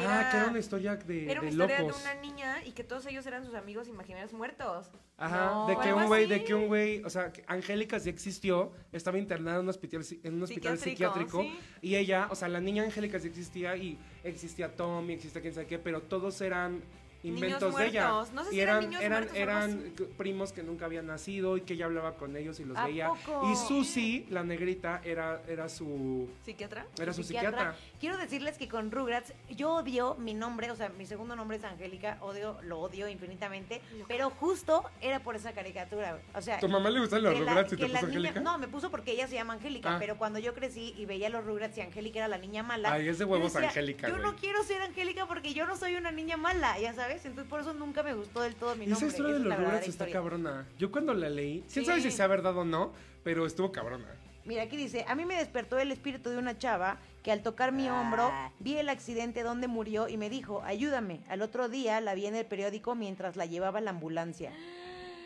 era, Ah, que era una historia de, era una de historia locos. de una niña y que todos ellos eran sus amigos imaginarios muertos. Ajá, No. de que un güey, de que un güey, o sea, Angélica sí existió, estaba internada en un hospital, en un hospital Psiquiátrico, psiquiátrico, sí. y ella, o sea, la niña Angélica sí existía y existía Tommy, existía quién sabe qué, pero todos eran inventos Niños de ella. muertos. No sé y si eran eran, niños eran, eran primos que nunca habían nacido y que ella hablaba con ellos y los ¿A veía. poco? Y Susi, la negrita, era, era su ¿Psiquiatra? era su psiquiatra. psiquiatra. Quiero decirles que con Rugrats yo odio mi nombre, o sea, mi segundo nombre es Angélica, odio, lo odio infinitamente, pero justo era por esa caricatura, o sea, ¿Tu mamá le gustan los Rugrats y te puso Angélica? No, me puso porque ella se llama Angélica, Ah. pero cuando yo crecí y veía los Rugrats y Angélica era la niña mala. Ay, es de huevos decía, Angélica, Yo güey. no quiero ser Angélica porque yo no soy una niña mala, ya sabes, entonces por eso nunca me gustó del todo mi Esa nombre. historia esa de es los Rugrats está historia. cabrona. Yo cuando la leí, quién sabe Sí. si sea verdad o no, pero estuvo cabrona. Mira, aquí dice, a mí me despertó el espíritu de una chava que al tocar mi hombro Ah. vi el accidente donde murió y me dijo, ayúdame. Al otro día la vi en el periódico mientras la llevaba a la ambulancia.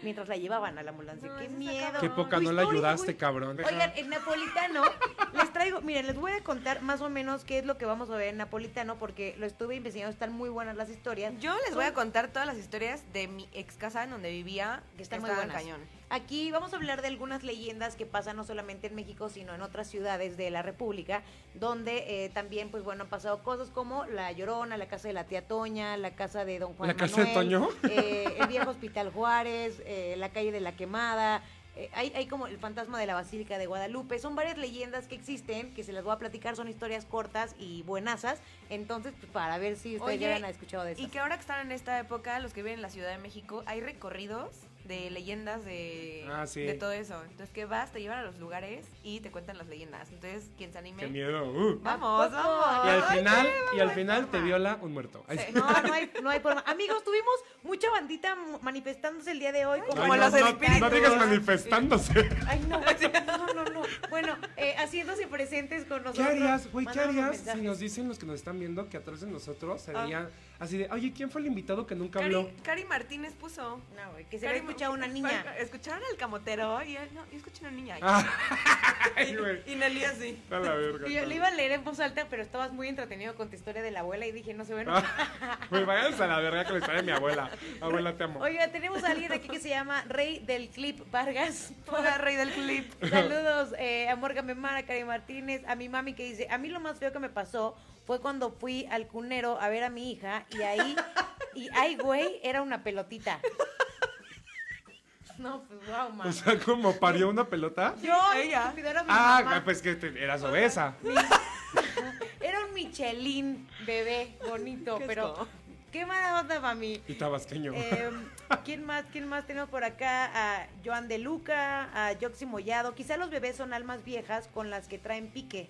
Mientras la llevaban a la ambulancia. No, ¡Qué miedo! Qué poca no la ayudaste, cabrón. Oigan, en napolitano les traigo, miren, les voy a contar más o menos qué es lo que vamos a ver en napolitano porque lo estuve investigando, están muy buenas las historias. Yo les voy a contar todas las historias de mi ex casa en donde vivía, Que están muy buenas. cañón. Aquí vamos a hablar de algunas leyendas que pasan no solamente en México, sino en otras ciudades de la República, donde eh, también, pues bueno, han pasado cosas como La Llorona, la casa de la tía Toña, la casa de Don Juan ¿La casa de Manuel, Toño? eh, el viejo Hospital Juárez, eh, la calle de la Quemada. eh, hay, hay como el fantasma de la Basílica de Guadalupe. Son varias leyendas que existen, que se las voy a platicar. Son historias cortas y buenasas. Entonces, pues, para ver si ustedes Oye, ya han escuchado de eso. Y que ahora que están en esta época, los que viven en la Ciudad de México, hay recorridos de leyendas de, Ah, sí. de todo eso. Entonces que vas, te llevan a los lugares y te cuentan las leyendas. Entonces, quien se anime, Qué miedo. uh. vamos, vamos. Y al final, qué y al final te viola un muerto. Sí. No, no hay, no hay forma. Amigos, tuvimos mucha bandita manifestándose el día de hoy. Como Ay, como no, los no, espíritus. no digas manifestándose. Ay, no, no, no, no. Bueno, eh, haciéndose presentes con ¿Qué nosotros. harías, güey? ¿Qué harías si nos dicen los que nos están viendo que atrás de nosotros se Ah. Así de, oye, ¿quién fue el invitado que nunca habló? Cari, Cari Martínez puso. No, güey, que se había escuchado una niña. Escucharon al camotero y él, no, yo escuché una niña. Ah, Ay, güey. Y Nelly así. A la verga. Y yo le iba a leer en voz alta, pero estabas muy entretenido con tu historia de la abuela y dije, no se ven. Ah, Güey, váyanse a la verga que le sale mi abuela. Abuela, te amo. Oiga, tenemos a alguien aquí que se llama Rey del Clip Vargas. Hola, rey del clip. Saludos eh, a Morgan Memara, Cari Martínez, a mi mami que dice, a mí lo más feo que me pasó fue cuando fui al cunero a ver a mi hija y ahí, y ay, güey, era una pelotita. No, pues wow, man. O sea, como parió una pelota. Yo, ella. estúpido, era mi Ah, mamá. pues que te- eras obesa. Era un Michelin bebé bonito, Qué pero qué mala onda para mí. Y tabasqueño. Eh, ¿Quién más? ¿Quién más tenemos por acá? A Joan de Luca, a Yoxi Mollado. Quizá los bebés son almas viejas con las que traen pique.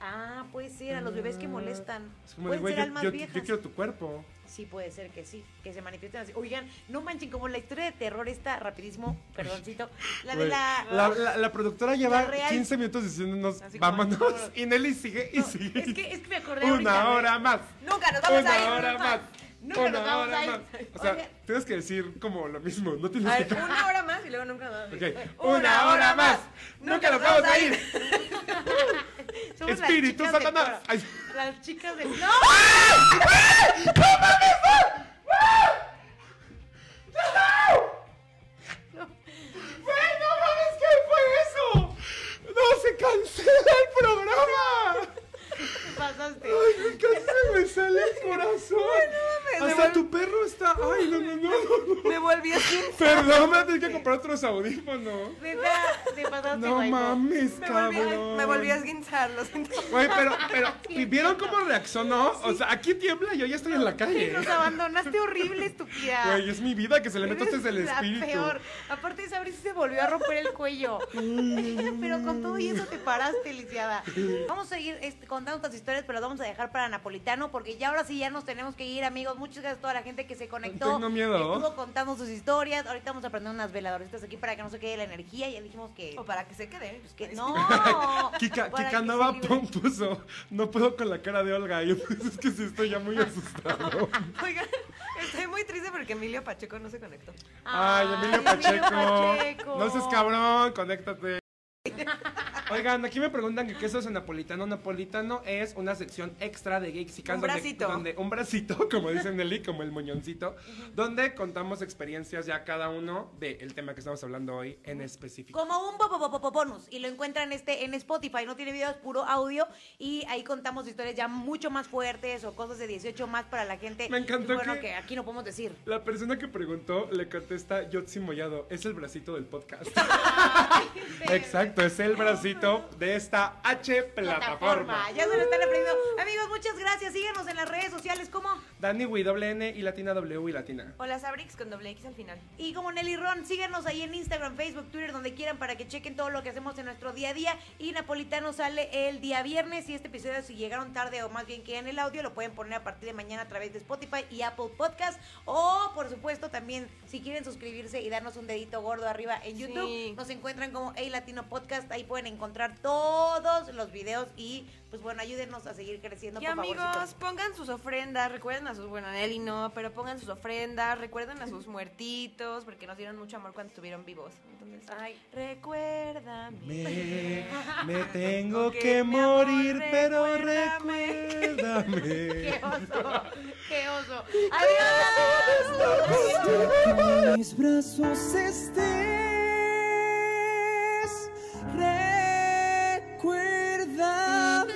Ah, puede ser, a los bebés que molestan. Es como de, Pueden ser yo, almas yo- viejas. yo quiero tu cuerpo. Sí, puede ser que sí, que se manifiesten así. Oigan, no manchen, como la historia de terror está rapidísimo, perdoncito. La de la... la, la- la productora lleva La real- 15 minutos diciéndonos, como, vámonos. Y Nelly sigue y No, sigue. es, que, es que me acordé. Una hora más. Nunca nos vamos Una a ir. hora más. Nunca Una nos vamos hora a ir. más. O sea, Oigan. tienes que decir como lo mismo. No tienes A que. ver, una hora más y luego nunca nos vamos a ir. Ok, Una hora más. Nunca nos vamos a ir. Somos las Espíritu chicas del Satanás. coro. Ay. Las chicas del... ¡No! Güey, no mames, ¿qué fue eso? No, se cancela el programa. Te pasaste. Ay, casi me sale el corazón. Hasta me tu perro está. Ay, no, no, no. Me volví así. Perdón, me tengo que comprar otros audífonos. Te pasaste, No mames, Me volví, cabrón. me volví a esguinzar, lo siento. Güey, pero, pero, ¿y ¿vieron cómo reaccionó? O sea, aquí tiembla y yo ya estoy en la calle. nos abandonaste horrible, estúpida. Güey, es mi vida que se le meto desde el espíritu. peor. Aparte vez se volvió a romper el cuello. pero con todo y eso te paraste, lisiada. Vamos a seguir este, contando otras historias, pero las vamos a dejar para Napolitano porque ya ahora sí ya nos tenemos que ir, amigos. Muchas gracias a toda la gente que se conectó. Tengo miedo. Estuvo contando sus historias. Ahorita vamos a prender unas veladoritas aquí para que no se quede la energía. Ya dijimos que... O para que se quede. pues que no. Kika, Kika. Pon puso, no puedo con la cara de Olga. Y yo, pues es que sí estoy ya muy asustado. Oigan, estoy muy triste porque Emilio Pacheco no se conectó. Ay, Emilio Pacheco. No seas cabrón, conéctate. Oigan, aquí me preguntan que qué es eso napolitano. Napolitano es una sección extra de Geeksicas Un donde- bracito. Donde, un bracito, como dice Nelly, como el moñoncito, donde contamos experiencias ya cada uno del tema que estamos hablando hoy en específico. Como un popo, popo, popo bonus. Y lo encuentran este en Spotify. No tiene videos, puro audio. Y ahí contamos historias ya mucho más fuertes o cosas de 18 más para la gente. Me encantó Y bueno, que- que... aquí no podemos decir. La persona que preguntó le contesta Yotzi Mollado. Es el bracito del podcast. Exacto, es el bracito de esta H plataforma. Ya se lo están aprendiendo. Amigos, muchas gracias. Síguenos en las redes sociales como Dani W, doble N y latina W y latina. Hola Sabrix con doble X al final. y como Nelly Ron. Síguenos ahí en Instagram, Facebook, Twitter, donde quieran para que chequen todo lo que hacemos en nuestro día a día. Y Napolitano sale el día viernes. Y este episodio, si llegaron tarde o más bien que en el audio, lo pueden poner a partir de mañana a través de Spotify y Apple Podcast. O, por supuesto, también si quieren suscribirse y darnos un dedito gordo arriba en YouTube, Sí. nos encuentran como A Latino Podcast. Ahí pueden encontrar todos los videos y, pues bueno, ayúdenos a seguir creciendo. Y por amigos, favorcito. pongan sus ofrendas, recuerden a sus, bueno, Nelly no, pero pongan sus ofrendas, recuerden a sus muertitos, porque nos dieron mucho amor cuando estuvieron vivos. Entonces, Ay. recuérdame. Me, me tengo Que que mi amor, morir, pero recuérdame. recuérdame. ¡Qué oso! ¡Qué oso! ¡Adiós! Mis brazos estés. recuérdame.